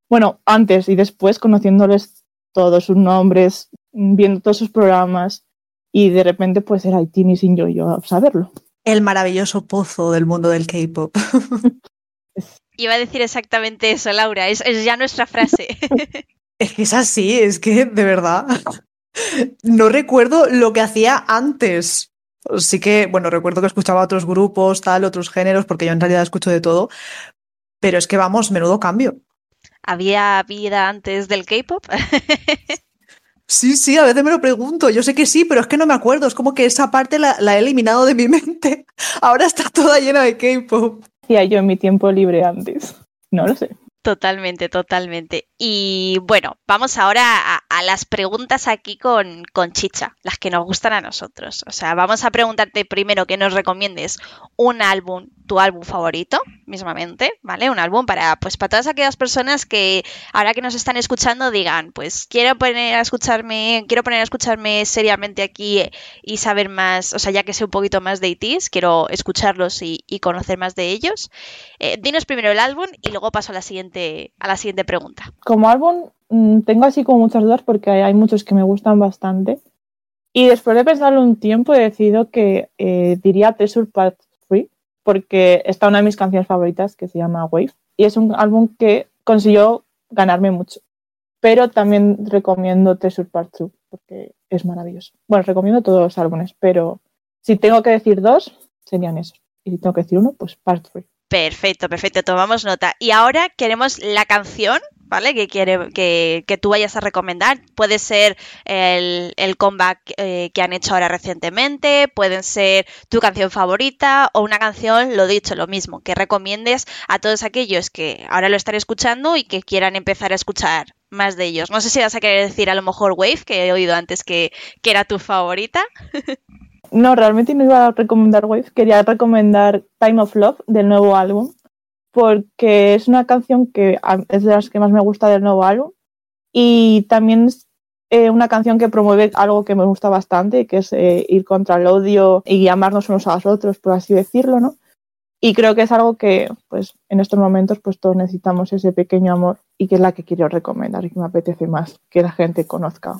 bueno, antes y después conociéndoles todos sus nombres, viendo todos sus programas y de repente pues era Haitini sin yo yo saberlo. El maravilloso pozo del mundo del K-pop. Iba a decir exactamente eso, Laura, es, ya nuestra frase. es que es así, es que de verdad no recuerdo lo que hacía antes. Sí que, bueno, recuerdo que escuchaba otros grupos, tal, otros géneros, porque yo en realidad escucho de todo, pero es que vamos, menudo cambio. ¿Había vida antes del K-pop? Sí, sí, a veces me lo pregunto. Yo sé que sí, pero es que no me acuerdo. Es como que esa parte la, la he eliminado de mi mente. Ahora está toda llena de K-pop hacía yo en mi tiempo libre antes? No lo sé. Totalmente, totalmente. Y bueno, vamos ahora a, las preguntas aquí con, con, chicha, las que nos gustan a nosotros. O sea, vamos a preguntarte primero que nos recomiendes un álbum tu álbum favorito, mismamente, ¿vale? Un álbum para, pues, para todas aquellas personas que ahora que nos están escuchando digan, pues quiero poner a escucharme, quiero poner a escucharme seriamente aquí y saber más, o sea, ya que sé un poquito más de ITs, quiero escucharlos y, conocer más de ellos. Eh, dinos primero el álbum y luego paso a la siguiente, a la siguiente pregunta. Como álbum, mm, tengo así como muchas dudas porque hay muchos que me gustan bastante. Y después de pensarlo un tiempo he decidido que eh, diría Treasure Part porque está una de mis canciones favoritas que se llama Wave y es un álbum que consiguió ganarme mucho. Pero también recomiendo Treasure Part 2 porque es maravilloso. Bueno, recomiendo todos los álbumes, pero si tengo que decir dos, serían esos. Y si tengo que decir uno, pues Part 3. Perfecto, perfecto, tomamos nota. Y ahora queremos la canción ¿vale? Que, quiere, que, que, tú vayas a recomendar. Puede ser el, el comeback eh, que han hecho ahora recientemente, pueden ser tu canción favorita o una canción, lo dicho, lo mismo, que recomiendes a todos aquellos que ahora lo están escuchando y que quieran empezar a escuchar más de ellos. No sé si vas a querer decir a lo mejor Wave, que he oído antes que, que era tu favorita. no, realmente no iba a recomendar Wave, quería recomendar Time of Love del nuevo álbum porque es una canción que es de las que más me gusta del nuevo álbum y también es eh, una canción que promueve algo que me gusta bastante, que es eh, ir contra el odio y amarnos unos a los otros, por así decirlo, ¿no? Y creo que es algo que, pues, en estos momentos, pues todos necesitamos ese pequeño amor y que es la que quiero recomendar y que me apetece más que la gente conozca.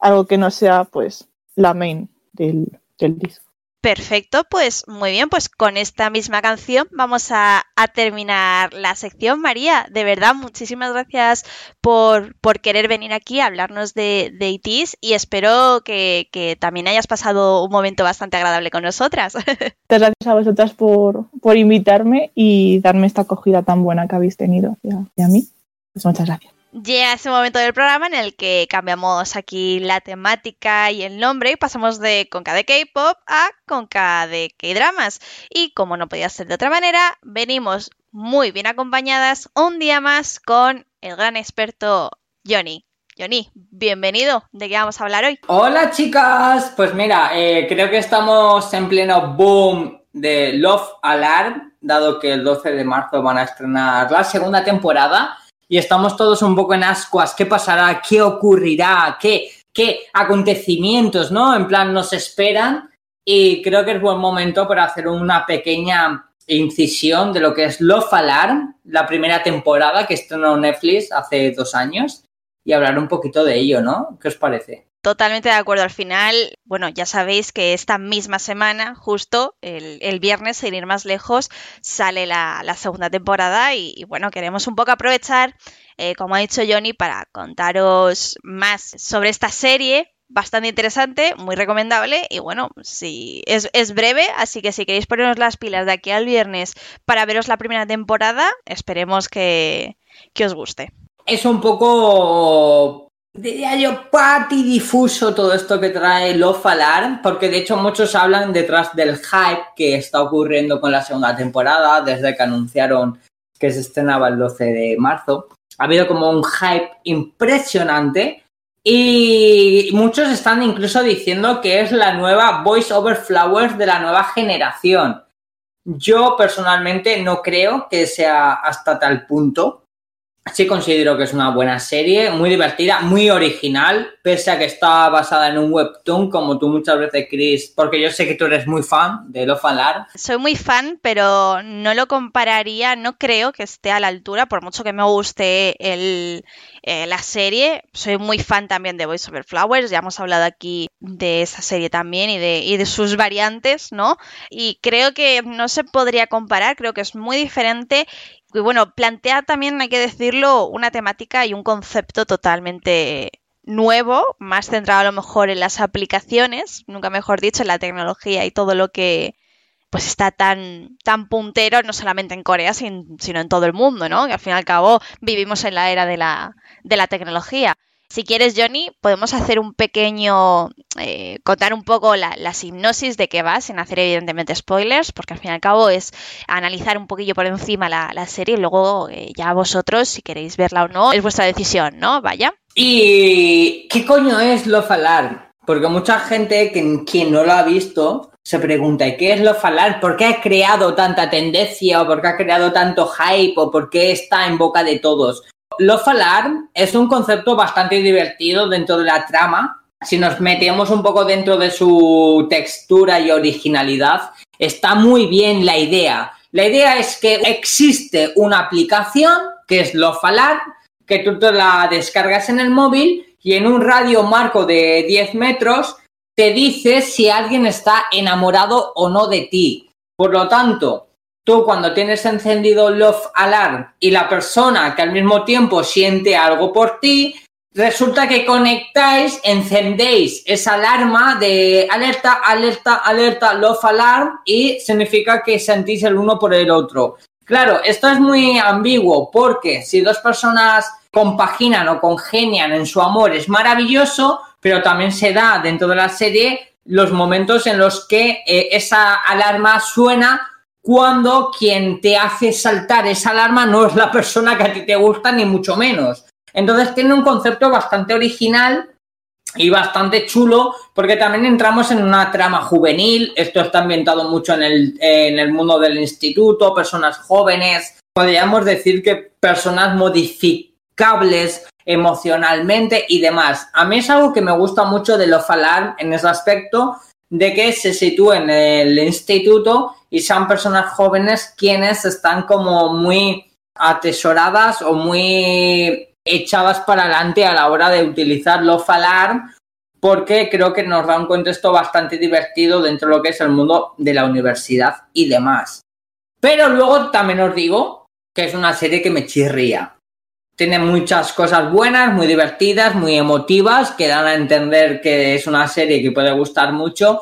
Algo que no sea, pues, la main del, del disco. Perfecto, pues muy bien, pues con esta misma canción vamos a, terminar la sección. María, de verdad, muchísimas gracias por, querer venir aquí a hablarnos de, de ITs y espero que, también hayas pasado un momento bastante agradable con nosotras. Muchas gracias a vosotras por, invitarme y darme esta acogida tan buena que habéis tenido y a mí. Pues muchas gracias. Llega ese momento del programa en el que cambiamos aquí la temática y el nombre y pasamos de Conca de K-pop a Conca de K-dramas. Y como no podía ser de otra manera, venimos muy bien acompañadas un día más con el gran experto Johnny. Johnny, bienvenido. ¿De qué vamos a hablar hoy? Hola chicas, pues mira, eh, creo que estamos en pleno boom de Love Alarm, dado que el 12 de marzo van a estrenar la segunda temporada y estamos todos un poco en ascuas. ¿Qué pasará? ¿Qué ocurrirá? ¿Qué, qué acontecimientos, no? En plan, nos esperan y creo que es buen momento para hacer una pequeña incisión de lo que es Love Alarm, la primera temporada que estrenó Netflix hace dos años y hablar un poquito de ello, ¿no? ¿Qué os parece? Totalmente de acuerdo. Al final, bueno, ya sabéis que esta misma semana, justo el, viernes, sin ir más lejos, sale la, segunda temporada y, bueno, queremos un poco aprovechar, eh, como ha dicho Johnny, para contaros más sobre esta serie. Bastante interesante, muy recomendable y bueno, sí, es, es breve, así que si queréis ponernos las pilas de aquí al viernes para veros la primera temporada, esperemos que os guste. Es un poco diría yo, difuso todo esto que trae Love Alarm, porque de hecho muchos hablan detrás del hype que está ocurriendo con la segunda temporada, desde que anunciaron que se estrenaba el 12 de marzo. Ha habido como un hype impresionante y muchos están incluso diciendo que es la nueva Voice Over Flowers de la nueva generación. Yo personalmente no creo que sea hasta tal punto, Sí considero que es una buena serie, muy divertida, muy original, pese a que está basada en un webtoon, como tú muchas veces, Chris, porque yo sé que tú eres muy fan de Love Alarm. Soy muy fan, pero no lo compararía, no creo que esté a la altura, por mucho que me guste el, eh, la serie. Soy muy fan también de Voice Over Flowers, ya hemos hablado aquí de esa serie también y de, y de sus variantes, ¿no? Y creo que no se podría comparar, creo que es muy diferente y bueno, plantea también, hay que decirlo, una temática y un concepto totalmente nuevo, más centrado a lo mejor en las aplicaciones, nunca mejor dicho, en la tecnología y todo lo que pues está tan, tan puntero, no solamente en Corea, sino en todo el mundo, ¿no? Que al fin y al cabo vivimos en la era de la, de la tecnología. Si quieres, Johnny, podemos hacer un pequeño, eh, contar un poco la, la, hipnosis de qué va, sin hacer evidentemente spoilers, porque al fin y al cabo es analizar un poquillo por encima la, serie y luego eh, ya vosotros, si queréis verla o no, es vuestra decisión, ¿no? Vaya. ¿Y qué coño es Love Alarm? Porque mucha gente que, quien no lo ha visto se pregunta, ¿y qué es Love Alarm? ¿Por qué ha creado tanta tendencia o por qué ha creado tanto hype o por qué está en boca de todos? Love Alarm es un concepto bastante divertido dentro de la trama. Si nos metemos un poco dentro de su textura y originalidad, está muy bien la idea. La idea es que existe una aplicación que es Love Alarm, que tú te la descargas en el móvil y en un radio marco de 10 metros te dice si alguien está enamorado o no de ti. Por lo tanto, tú cuando tienes encendido Love Alarm y la persona que al mismo tiempo siente algo por ti, resulta que conectáis, encendéis esa alarma de alerta, alerta, alerta, Love Alarm y significa que sentís el uno por el otro. Claro, esto es muy ambiguo porque si dos personas compaginan o congenian en su amor es maravilloso, pero también se da dentro de la serie los momentos en los que eh, esa alarma suena cuando quien te hace saltar esa alarma no es la persona que a ti te gusta, ni mucho menos. Entonces tiene un concepto bastante original y bastante chulo, porque también entramos en una trama juvenil. Esto está ambientado mucho en el, en el mundo del instituto, personas jóvenes, podríamos decir que personas modificables emocionalmente y demás. A mí es algo que me gusta mucho de lo falar en ese aspecto, de que se sitúen en el instituto y sean personas jóvenes quienes están como muy atesoradas o muy echadas para adelante a la hora de utilizar lo falar porque creo que nos da un contexto bastante divertido dentro de lo que es el mundo de la universidad y demás. Pero luego también os digo que es una serie que me chirría tiene muchas cosas buenas, muy divertidas, muy emotivas, que dan a entender que es una serie que puede gustar mucho,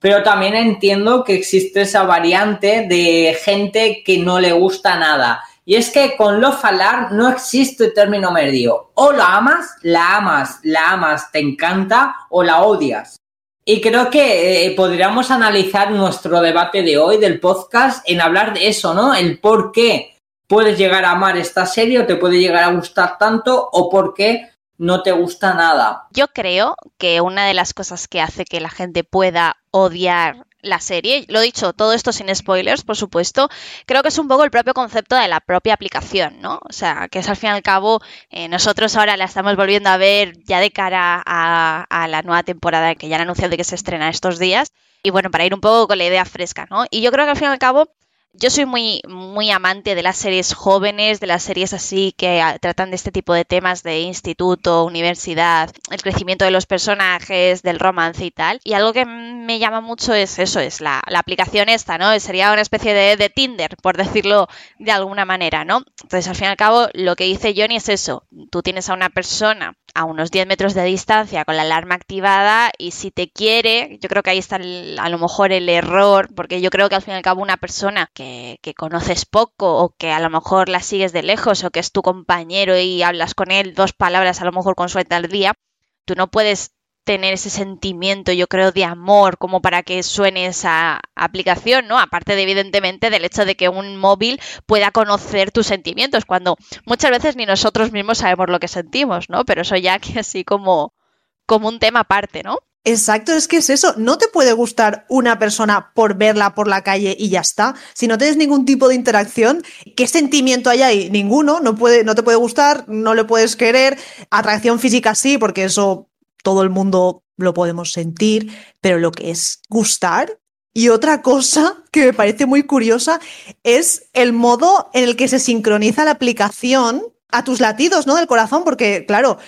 pero también entiendo que existe esa variante de gente que no le gusta nada. Y es que con lo falar no existe término medio. O la amas, la amas, la amas, te encanta o la odias. Y creo que eh, podríamos analizar nuestro debate de hoy del podcast en hablar de eso, ¿no? El por qué puedes llegar a amar esta serie o te puede llegar a gustar tanto o por qué no te gusta nada. Yo creo que una de las cosas que hace que la gente pueda odiar la serie, lo dicho, todo esto sin spoilers, por supuesto, creo que es un poco el propio concepto de la propia aplicación, ¿no? O sea, que es al fin y al cabo, eh, nosotros ahora la estamos volviendo a ver ya de cara a, la nueva temporada que ya han anunciado que se estrena estos días. Y bueno, para ir un poco con la idea fresca, ¿no? Y yo creo que al fin y al cabo yo soy muy, muy amante de las series jóvenes, de las series así que ah, tratan de este tipo de temas de instituto, universidad, el crecimiento de los personajes, del romance y tal. Y algo que me llama mucho es eso, es la, aplicación esta, ¿no? Sería una especie de, de, Tinder, por decirlo de alguna manera, ¿no? Entonces, al fin y al cabo, lo que dice Johnny es eso. Tú tienes a una persona a unos 10 metros de distancia con la alarma activada y si te quiere, yo creo que ahí está a lo mejor el error, porque yo creo que al fin y al cabo una persona que, que, conoces poco o que a lo mejor la sigues de lejos o que es tu compañero y hablas con él dos palabras a lo mejor con suerte al día, tú no puedes tener ese sentimiento, yo creo, de amor como para que suene esa aplicación, ¿no? Aparte de, evidentemente, del hecho de que un móvil pueda conocer tus sentimientos, cuando muchas veces ni nosotros mismos sabemos lo que sentimos, ¿no? Pero eso ya que así como, como un tema aparte, ¿no? Exacto, es que es eso. No te puede gustar una persona por verla por la calle y ya está. Si no tienes ningún tipo de interacción, ¿qué sentimiento hay ahí? Ninguno. No, puede, no te puede gustar, no le puedes querer. Atracción física sí, porque eso todo el mundo lo podemos sentir, pero lo que es gustar. Y otra cosa que me parece muy curiosa es el modo en el que se sincroniza la aplicación a tus latidos, ¿no? Del corazón, porque claro,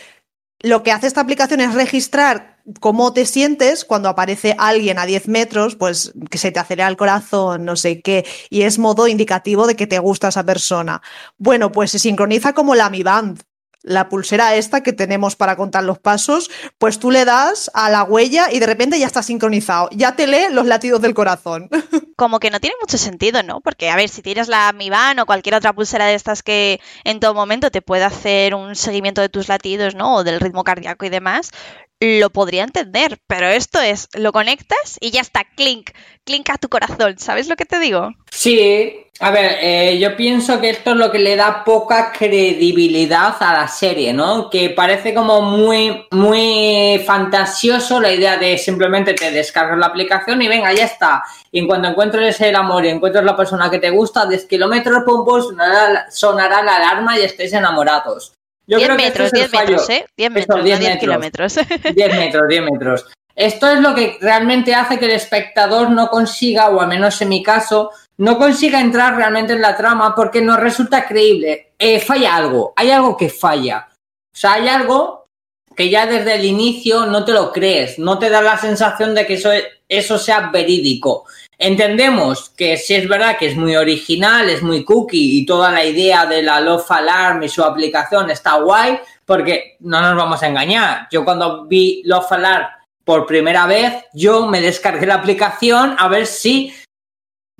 lo que hace esta aplicación es registrar cómo te sientes cuando aparece alguien a 10 metros, pues que se te acelera el corazón, no sé qué, y es modo indicativo de que te gusta esa persona. Bueno, pues se sincroniza como la Mi Band, la pulsera esta que tenemos para contar los pasos, pues tú le das a la huella y de repente ya está sincronizado, ya te lee los latidos del corazón. Como que no tiene mucho sentido, ¿no? Porque, a ver, si tienes la Mi Band o cualquier otra pulsera de estas que en todo momento te puede hacer un seguimiento de tus latidos, ¿no? O del ritmo cardíaco y demás, lo podría entender, pero esto es, lo conectas y ya está, clink, clink a tu corazón, ¿sabes lo que te digo? Sí, a ver, eh, yo pienso que esto es lo que le da poca credibilidad a la serie, ¿no? Que parece como muy, muy fantasioso la idea de simplemente te descargas la aplicación y venga, ya está. Y en cuanto encuentres el amor y encuentres la persona que te gusta, 10 kilómetros, pum, sonará, sonará la alarma y estéis enamorados. Yo 10 metros, 10 metros, ¿eh? 10 metros, 10, 10 kilómetros. 10 metros, 10 metros. Esto es lo que realmente hace que el espectador no consiga, o al menos en mi caso, no consiga entrar realmente en la trama porque no resulta creíble. Eh, falla algo, hay algo que falla. O sea, hay algo que ya desde el inicio no te lo crees, no te da la sensación de que eso, eso sea verídico. Entendemos que si es verdad que es muy original, es muy cookie y toda la idea de la Love Alarm y su aplicación está guay, porque no nos vamos a engañar. Yo cuando vi Love Alarm por primera vez, yo me descargué la aplicación a ver si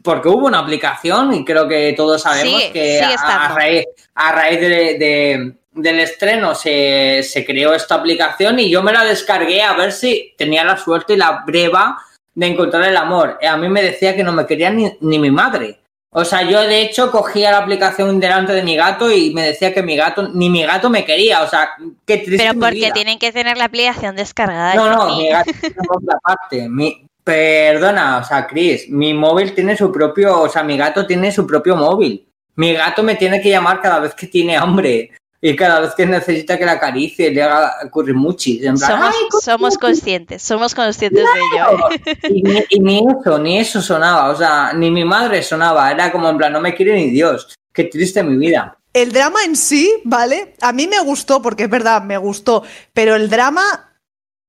porque hubo una aplicación y creo que todos sabemos que a, raíz, a raíz de, del estreno se, se, creó esta aplicación y yo me la descargué a ver si tenía la suerte y la breva de encontrar el amor. A mí me decía que no me quería ni, mi madre. O sea, yo de hecho cogía la aplicación delante de mi gato y me decía que mi gato, ni mi gato me quería. O sea, qué triste. Pero porque tienen que tener la aplicación descargada. No, no, mi gato tiene otra parte. Mi, perdona, o sea, Chris, mi móvil tiene su propio, o sea, mi gato tiene su propio móvil. Mi gato me tiene que llamar cada vez que tiene hambre y cada vez que necesita que la acaricie le haga currimuchis. En somos, somos conscientes, somos conscientes de ello. Y, ni, eso, ni eso sonaba, o sea, ni mi madre sonaba, era como en plan, no me quiere ni Dios, qué triste mi vida. El drama en sí, ¿vale? A mí me gustó, porque es verdad, me gustó, pero el drama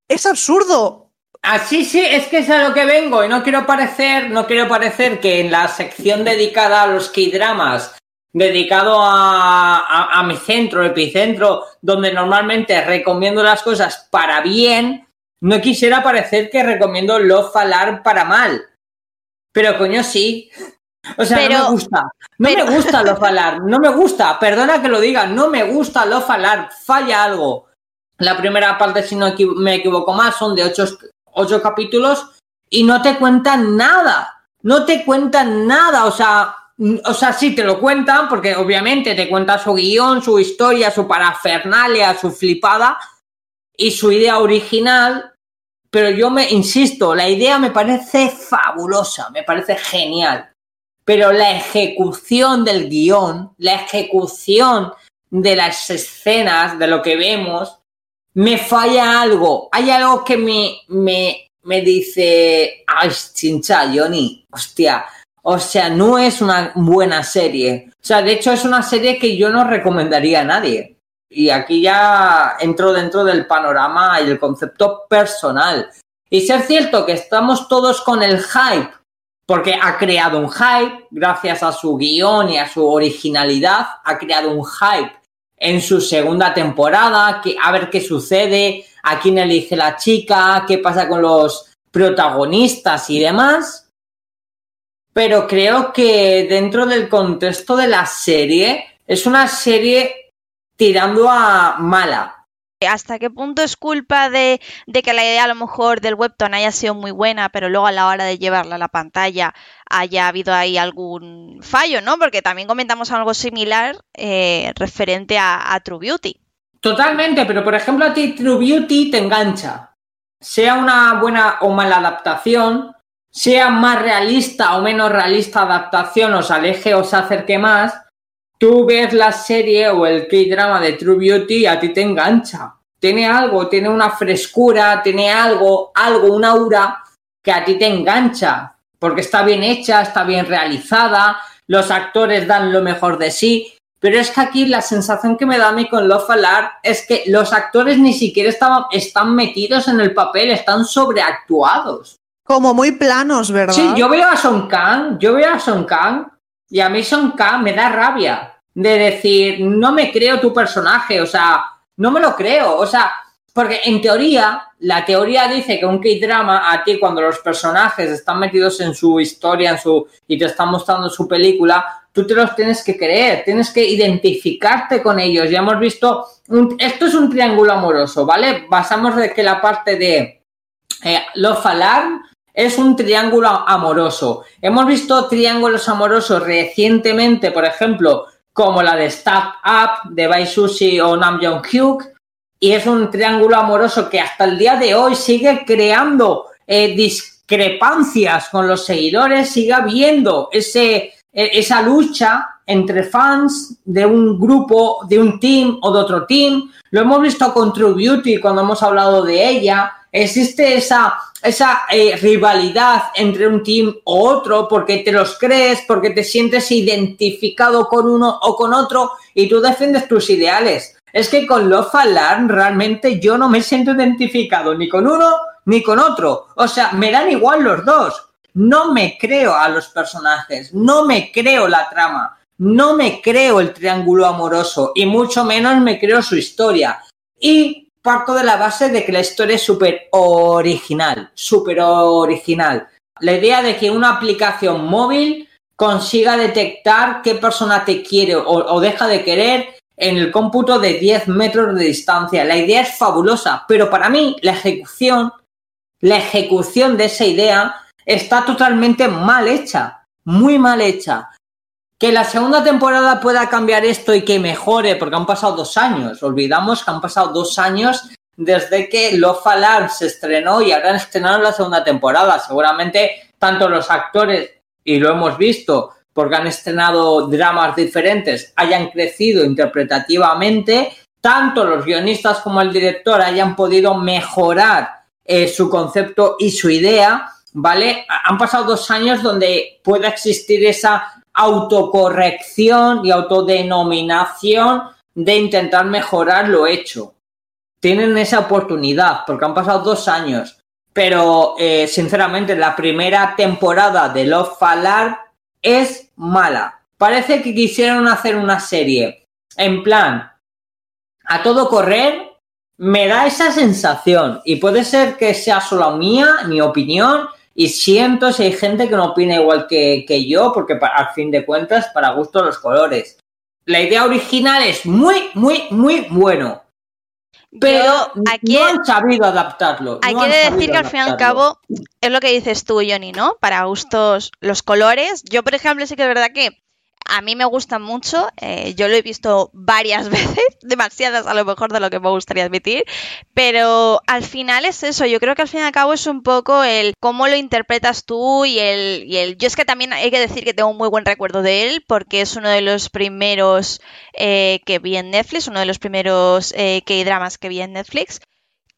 es absurdo. Así sí, es que es a lo que vengo y no quiero parecer, no quiero parecer que en la sección dedicada a los K-dramas dedicado a, mi centro, epicentro, donde normalmente recomiendo las cosas para bien, no quisiera parecer que recomiendo Love Alarm para mal. Pero coño, sí. O sea, no me gusta. No me gusta Love Alarm. No me gusta. Perdona que lo diga. No me gusta Love Alarm. Falla algo. La primera parte, si no me equivoco más, son de ocho, ocho capítulos y no te cuentan nada. No te cuentan nada. O sea, o sea, sí te lo cuentan porque obviamente te cuenta su guion, su historia, su parafernalia, su flipada y su idea original, pero yo me insisto, la idea me parece fabulosa, me parece genial, pero la ejecución del guion, la ejecución de las escenas, de lo que vemos, me falla algo. Hay algo que me, me, me dice, ay, chincha, Johnny, hostia, o sea, no es una buena serie. O sea, de hecho es una serie que yo no recomendaría a nadie. Y aquí ya entro dentro del panorama y el concepto personal. Y si es cierto que estamos todos con el hype, porque ha creado un hype, gracias a su guion y a su originalidad, ha creado un hype en su segunda temporada, que, a ver qué sucede, a quién elige la chica, qué pasa con los protagonistas y demás pero creo que dentro del contexto de la serie es una serie tirando a mala. ¿Hasta qué punto es culpa de, que la idea a lo mejor del webtoon haya sido muy buena, pero luego a la hora de llevarla a la pantalla haya habido ahí algún fallo, ¿no? Porque también comentamos algo similar eh, referente a, a True Beauty. Totalmente, pero por ejemplo a ti True Beauty te engancha. Sea una buena o mala adaptación, sea más realista o menos realista adaptación, os aleje o se acerque más, tú ves la serie o el K-drama de True Beauty y a ti te engancha. Tiene algo, tiene una frescura, tiene algo, algo, un aura que a ti te engancha, porque está bien hecha, está bien realizada, los actores dan lo mejor de sí, pero es que aquí la sensación que me da a mí con Love Alarm es que los actores ni siquiera están metidos en el papel, están sobreactuados. Como muy planos, ¿verdad? Sí, yo veo a Son Kang, yo veo a Son Kang y a mí Son Kang me da rabia de decir, no me creo tu personaje, o sea, no me lo creo, o sea, porque en teoría, la teoría dice que un K-drama a ti cuando los personajes están metidos en su historia en su, y te están mostrando su película, tú te los tienes que creer, tienes que identificarte con ellos. Ya hemos visto, esto es un triángulo amoroso, ¿vale? Basamos de que la parte de eh, Love Alarm es un triángulo amoroso. Hemos visto triángulos amorosos recientemente, por ejemplo, como la de Start Up de Bai Sushi o Nam Jong Hyuk, y es un triángulo amoroso que hasta el día de hoy sigue creando eh, discrepancias con los seguidores, sigue habiendo ese, esa lucha entre fans de un grupo, de un team o de otro team. Lo hemos visto con True Beauty cuando hemos hablado de ella. Existe esa, esa eh, rivalidad entre un team o otro porque te los crees, porque te sientes identificado con uno o con otro y tú defiendes tus ideales. Es que con Love Alarm realmente yo no me siento identificado ni con uno ni con otro. O sea, me dan igual los dos. No me creo a los personajes, no me creo la trama, no me creo el triángulo amoroso y mucho menos me creo su historia. Y parto de la base de que la historia es súper original, súper original. La idea de que una aplicación móvil consiga detectar qué persona te quiere o, o deja de querer en el cómputo de 10 metros de distancia. La idea es fabulosa, pero para mí la ejecución, la ejecución de esa idea está totalmente mal hecha, muy mal hecha. Que la segunda temporada pueda cambiar esto y que mejore, porque han pasado dos años. Olvidamos que han pasado dos años desde que Love Alarm se estrenó y ahora estrenado la segunda temporada. Seguramente tanto los actores, y lo hemos visto, porque han estrenado dramas diferentes, hayan crecido interpretativamente, tanto los guionistas como el director hayan podido mejorar eh, su concepto y su idea, ¿vale? Han pasado dos años donde pueda existir esa autocorrección y autodenominación de intentar mejorar lo hecho. Tienen esa oportunidad porque han pasado dos años. Pero, eh, sinceramente, la primera temporada de Love Falar es mala. Parece que quisieron hacer una serie en plan a todo correr. Me da esa sensación y puede ser que sea solo mía, mi opinión, y siento si hay gente que no opina igual que, yo, porque al fin de cuentas, para gusto los colores. La idea original es muy, muy, muy bueno. Pero aquí, no han sabido adaptarlo. Hay que decir que al fin y al cabo es lo que dices tú, Johnny, ¿no? Para gustos los colores. Yo, por ejemplo, sí que es verdad que a mí me gustan mucho, eh, yo lo he visto varias veces, demasiadas a lo mejor de lo que me gustaría admitir, pero al final es eso, yo creo que al fin y al cabo es un poco el cómo lo interpretas tú y el, y el... Yo es que también hay que decir que tengo un muy buen recuerdo de él porque es uno de los primeros eh, que vi en Netflix, uno de los primeros eh, K-dramas que vi en Netflix.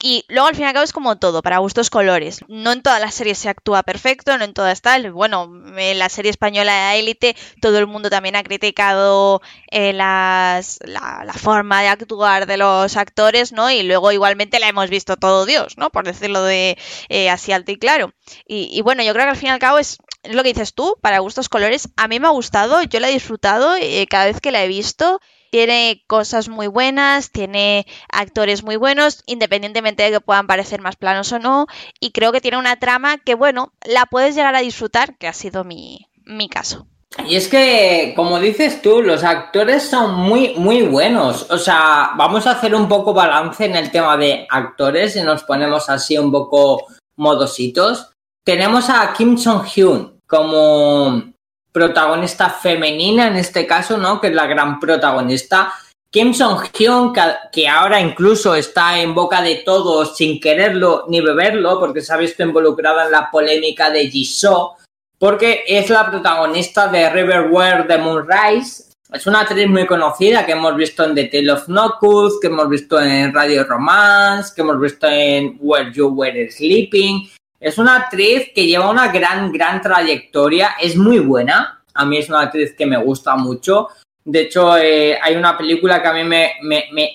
Y luego al fin y al cabo es como todo, para gustos colores. No en todas las series se actúa perfecto, no en todas tal. Bueno, en la serie española de Élite todo el mundo también ha criticado eh, las, la, forma de actuar de los actores, ¿no? Y luego igualmente la hemos visto todo Dios, ¿no? Por decirlo de eh, así alto y claro. Y, bueno, yo creo que al fin y al cabo es, es, lo que dices tú, para gustos colores. A mí me ha gustado, yo la he disfrutado eh, cada vez que la he visto tiene cosas muy buenas, tiene actores muy buenos, independientemente de que puedan parecer más planos o no, y creo que tiene una trama que, bueno, la puedes llegar a disfrutar, que ha sido mi, caso. Y es que, como dices tú, los actores son muy, muy buenos. O sea, vamos a hacer un poco balance en el tema de actores y nos ponemos así un poco modositos. Tenemos a Kim Song-hyun como protagonista femenina en este caso, ¿no? Que es la gran protagonista. Kim Song-hyun, que ahora incluso está en boca de todos sin quererlo ni beberlo, porque se ha visto involucrada en la polémica de Jisoo, porque es la protagonista de Riverware de Moonrise. Es una actriz muy conocida que hemos visto en The Tale of Nokus, que hemos visto en Radio Romance, que hemos visto en Where You Were Sleeping. Es una actriz que lleva una gran, gran trayectoria, es muy buena. A mí es una actriz que me gusta mucho. De hecho, eh, hay una película que a mí me,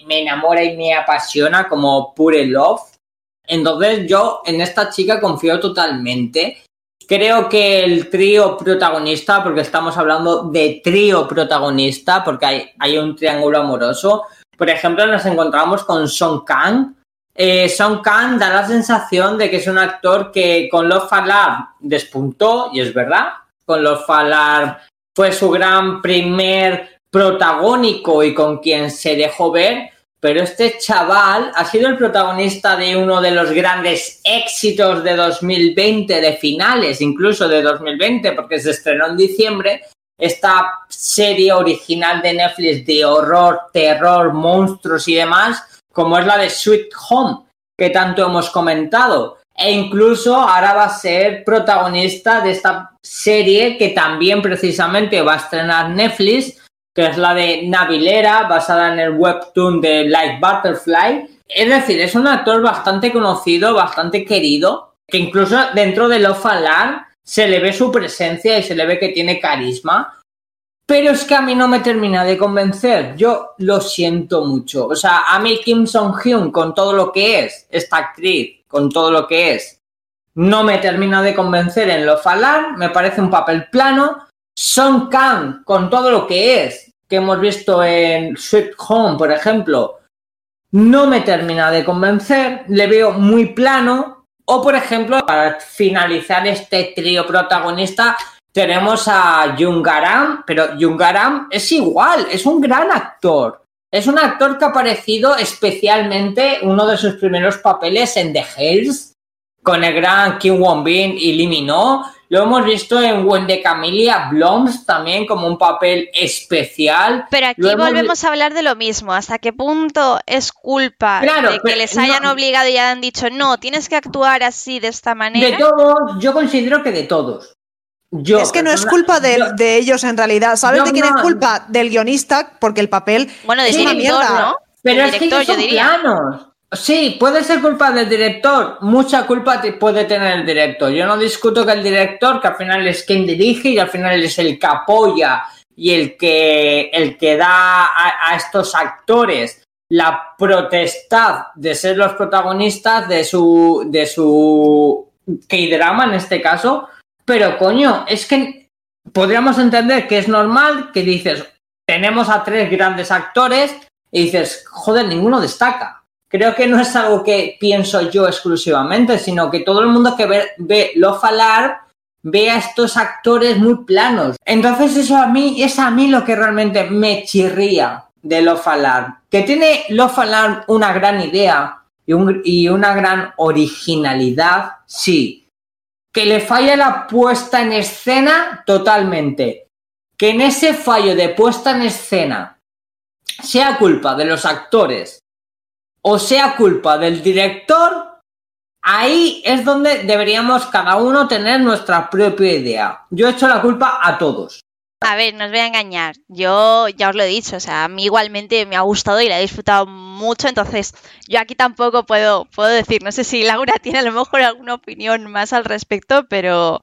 enamora y me apasiona como Pure Love. Entonces yo en esta chica confío totalmente. Creo que el trío protagonista, porque estamos hablando de trío protagonista, porque hay, hay un triángulo amoroso. Por ejemplo, nos encontramos con Song Kang, eh, Sean Khan da la sensación de que es un actor que con Love Alarm despuntó, y es verdad, con Love Alarm fue su gran primer protagónico y con quien se dejó ver, pero este chaval ha sido el protagonista de uno de los grandes éxitos de 2020, de finales incluso de 2020, porque se estrenó en diciembre, esta serie original de Netflix de horror, terror, monstruos y demás, como es la de Sweet Home, que tanto hemos comentado. E incluso ahora va a ser protagonista de esta serie que también precisamente va a estrenar Netflix, que es la de Navilera, basada en el webtoon de Light Butterfly. Es decir, es un actor bastante conocido, bastante querido, que incluso dentro de Love Alarm se le ve su presencia y se le ve que tiene carisma. Pero es que a mí no me termina de convencer. Yo lo siento mucho. O sea, a mí Kim Song-hyun, con todo lo que es, esta actriz, con todo lo que es, no me termina de convencer en Love Alarm. Me parece un papel plano. Song Kang, con todo lo que es, que hemos visto en Sweet Home, por ejemplo, no me termina de convencer. Le veo muy plano o, por ejemplo, para finalizar este trío protagonista, tenemos a Jungaram, pero Jungaram es igual, es un gran actor. Es un actor que ha aparecido especialmente uno de sus primeros papeles en The Hills, con el gran Kim Won Bin y Lee lo hemos visto en Wendy Camellia Bloms también como un papel especial. Pero aquí volvemos a hablar de lo mismo. ¿Hasta qué punto es culpa de que les hayan obligado y hayan dicho no, tienes que actuar así, de esta manera? De todos, yo considero que de todos. Yo, es que no es culpa de, ellos en realidad. ¿Sabes de quién es culpa? Del guionista, porque el papel bueno, es una mierda. ¿no? Pero es que ellos son planos. Sí, puede ser culpa del director, mucha culpa puede tener el director. Yo no discuto que el director, que al final es quien dirige y al final es el que apoya y el que, el que da a, estos actores la protestad de ser los protagonistas de su, de su K-drama en este caso, pero coño, es que podríamos entender que es normal que dices, tenemos a tres grandes actores y dices, joder, ninguno destaca creo que no es algo que pienso yo exclusivamente, sino que todo el mundo que ve, ve Love ve a estos actores muy planos. Entonces eso a mí es a mí lo que realmente me chirría de Love Alarm. Que tiene Love Alarm una gran idea y una gran originalidad, sí. Que le falla la puesta en escena totalmente. Que en ese fallo de puesta en escena sea culpa de los actores o sea culpa del director, ahí es donde deberíamos cada uno tener nuestra propia idea. Yo he hecho la culpa a todos. A ver, no os voy a engañar. Yo ya os lo he dicho, o sea, a mí igualmente me ha gustado y la he disfrutado mucho, entonces yo aquí tampoco puedo, puedo decir, no sé si Laura tiene a lo mejor alguna opinión más al respecto, pero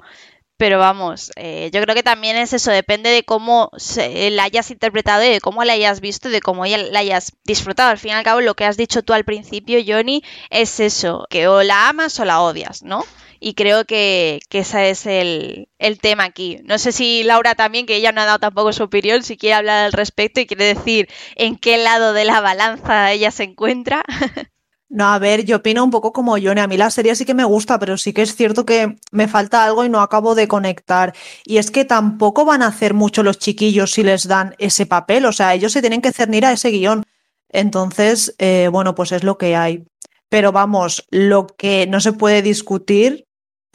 pero vamos, eh, yo creo que también es eso, depende de cómo se, la hayas interpretado y de cómo la hayas visto y de cómo la hayas disfrutado. Al fin y al cabo, lo que has dicho tú al principio, Johnny, es eso, que o la amas o la odias, ¿no? Y creo que, que ese es el, el, tema aquí. No sé si Laura también, que ella no ha dado tampoco su opinión, si quiere hablar al respecto y quiere decir en qué lado de la balanza ella se encuentra. No, a ver, yo opino un poco como Johnny. A mí la serie sí que me gusta, pero sí que es cierto que me falta algo y no acabo de conectar. Y es que tampoco van a hacer mucho los chiquillos si les dan ese papel. O sea, ellos se tienen que cernir a ese guion. Entonces, eh, bueno, pues es lo que hay. Pero vamos, lo que no se puede discutir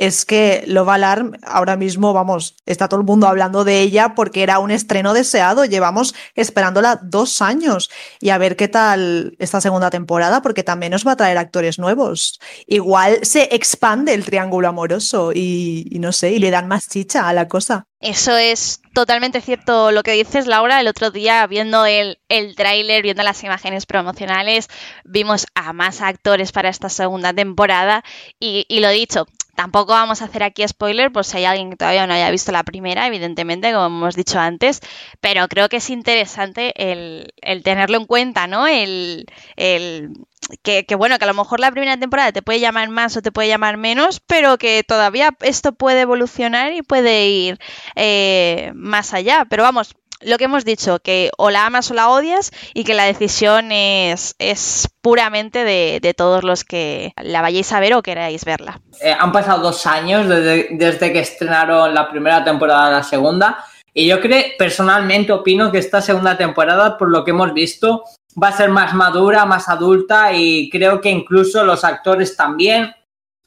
es que Love Alarm ahora mismo, vamos, está todo el mundo hablando de ella porque era un estreno deseado. Llevamos esperándola dos años y a ver qué tal esta segunda temporada porque también nos va a traer actores nuevos. Igual se expande el triángulo amoroso y, no sé, y le dan más chicha a la cosa. Eso es totalmente cierto lo que dices, Laura. El otro día, viendo el, el tráiler, viendo las imágenes promocionales, vimos a más actores para esta segunda temporada. Y, y lo dicho, tampoco vamos a hacer aquí spoiler por si hay alguien que todavía no haya visto la primera, evidentemente, como hemos dicho antes. Pero creo que es interesante el, tenerlo en cuenta, ¿no? El, el que, bueno, que a lo mejor la primera temporada te puede llamar más o te puede llamar menos, pero que todavía esto puede evolucionar y puede ir eh, más allá. Pero vamos, lo que hemos dicho, que o la amas o la odias y que la decisión es, es puramente de, de todos los que la vayáis a ver o queráis verla. Eh, han pasado dos años desde, desde que estrenaron la primera temporada a la segunda. Y yo creo, personalmente opino que esta segunda temporada, por lo que hemos visto, va a ser más madura, más adulta y creo que incluso los actores también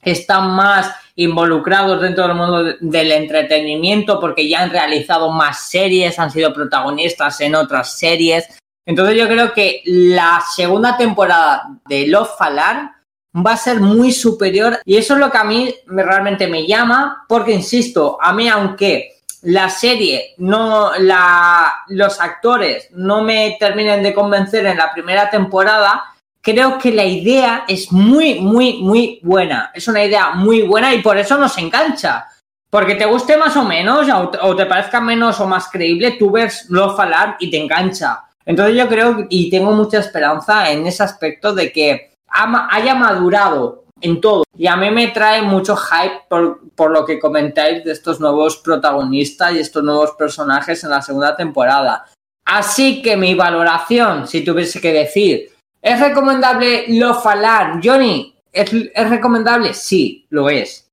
están más involucrados dentro del mundo de- del entretenimiento porque ya han realizado más series, han sido protagonistas en otras series. Entonces yo creo que la segunda temporada de Love Falar va a ser muy superior y eso es lo que a mí me- realmente me llama porque insisto, a mí aunque la serie no la los actores no me terminen de convencer en la primera temporada, creo que la idea es muy, muy, muy buena. Es una idea muy buena y por eso nos engancha. Porque te guste más o menos, o te, parezca menos o más creíble, tú ves Love Alarm y te engancha. Entonces yo creo y tengo mucha esperanza en ese aspecto de que haya madurado en todo. Y a mí me trae mucho hype por, por lo que comentáis de estos nuevos protagonistas y estos nuevos personajes en la segunda temporada. Así que mi valoración, si tuviese que decir, ¿es recomendable Love Alarm? Johnny, ¿es, ¿es recomendable? Sí, lo es.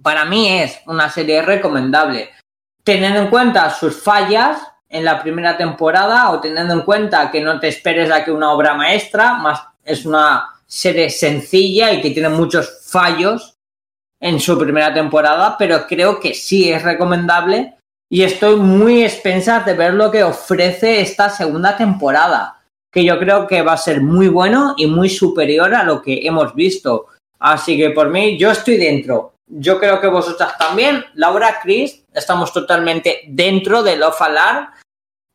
Para mí es una serie recomendable. Teniendo en cuenta sus fallas en la primera temporada o teniendo en cuenta que no te esperes a que una obra maestra, más es una serie sencilla y que tiene muchos fallos en su primera temporada, pero creo que sí es recomendable y estoy muy expensas de ver lo que ofrece esta segunda temporada, que yo creo que va a ser muy bueno y muy superior a lo que hemos visto. Así que por mí, yo estoy dentro. Yo creo que vosotras también, Laura, Chris, estamos totalmente dentro de Love Alarm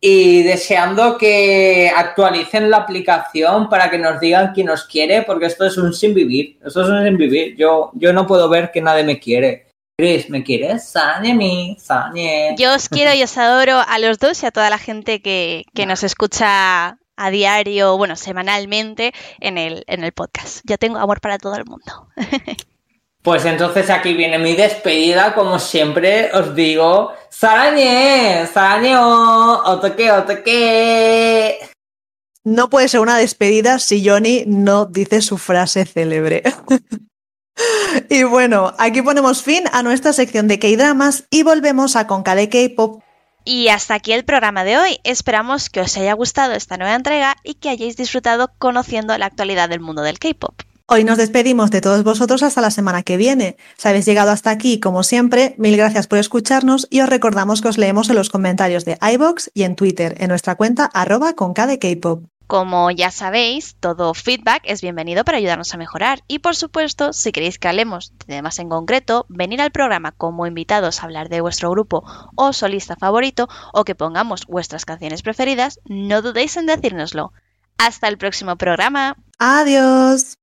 y deseando que actualicen la aplicación para que nos digan quién nos quiere, porque esto es un sin vivir. Esto es un sin vivir. Yo, yo no puedo ver que nadie me quiere. Chris, ¿me quieres? Sáñeme, sáñe. Yo os quiero y os adoro a los dos y a toda la gente que, que nos escucha a diario, bueno, semanalmente en el, en el podcast. Yo tengo amor para todo el mundo. Pues entonces aquí viene mi despedida, como siempre os digo, Sarañe, Sarañe, o otoque, otoque. No puede ser una despedida si Johnny no dice su frase célebre. y bueno, aquí ponemos fin a nuestra sección de K-dramas y volvemos a Conca de K-pop. Y hasta aquí el programa de hoy. Esperamos que os haya gustado esta nueva entrega y que hayáis disfrutado conociendo la actualidad del mundo del K-pop. Hoy nos despedimos de todos vosotros hasta la semana que viene. Si habéis llegado hasta aquí, como siempre, mil gracias por escucharnos y os recordamos que os leemos en los comentarios de iBox y en Twitter, en nuestra cuenta arroba con K de K-pop. Como ya sabéis, todo feedback es bienvenido para ayudarnos a mejorar. Y por supuesto, si queréis que hablemos de temas en concreto, venir al programa como invitados a hablar de vuestro grupo o solista favorito o que pongamos vuestras canciones preferidas, no dudéis en decírnoslo. Hasta el próximo programa. Adiós.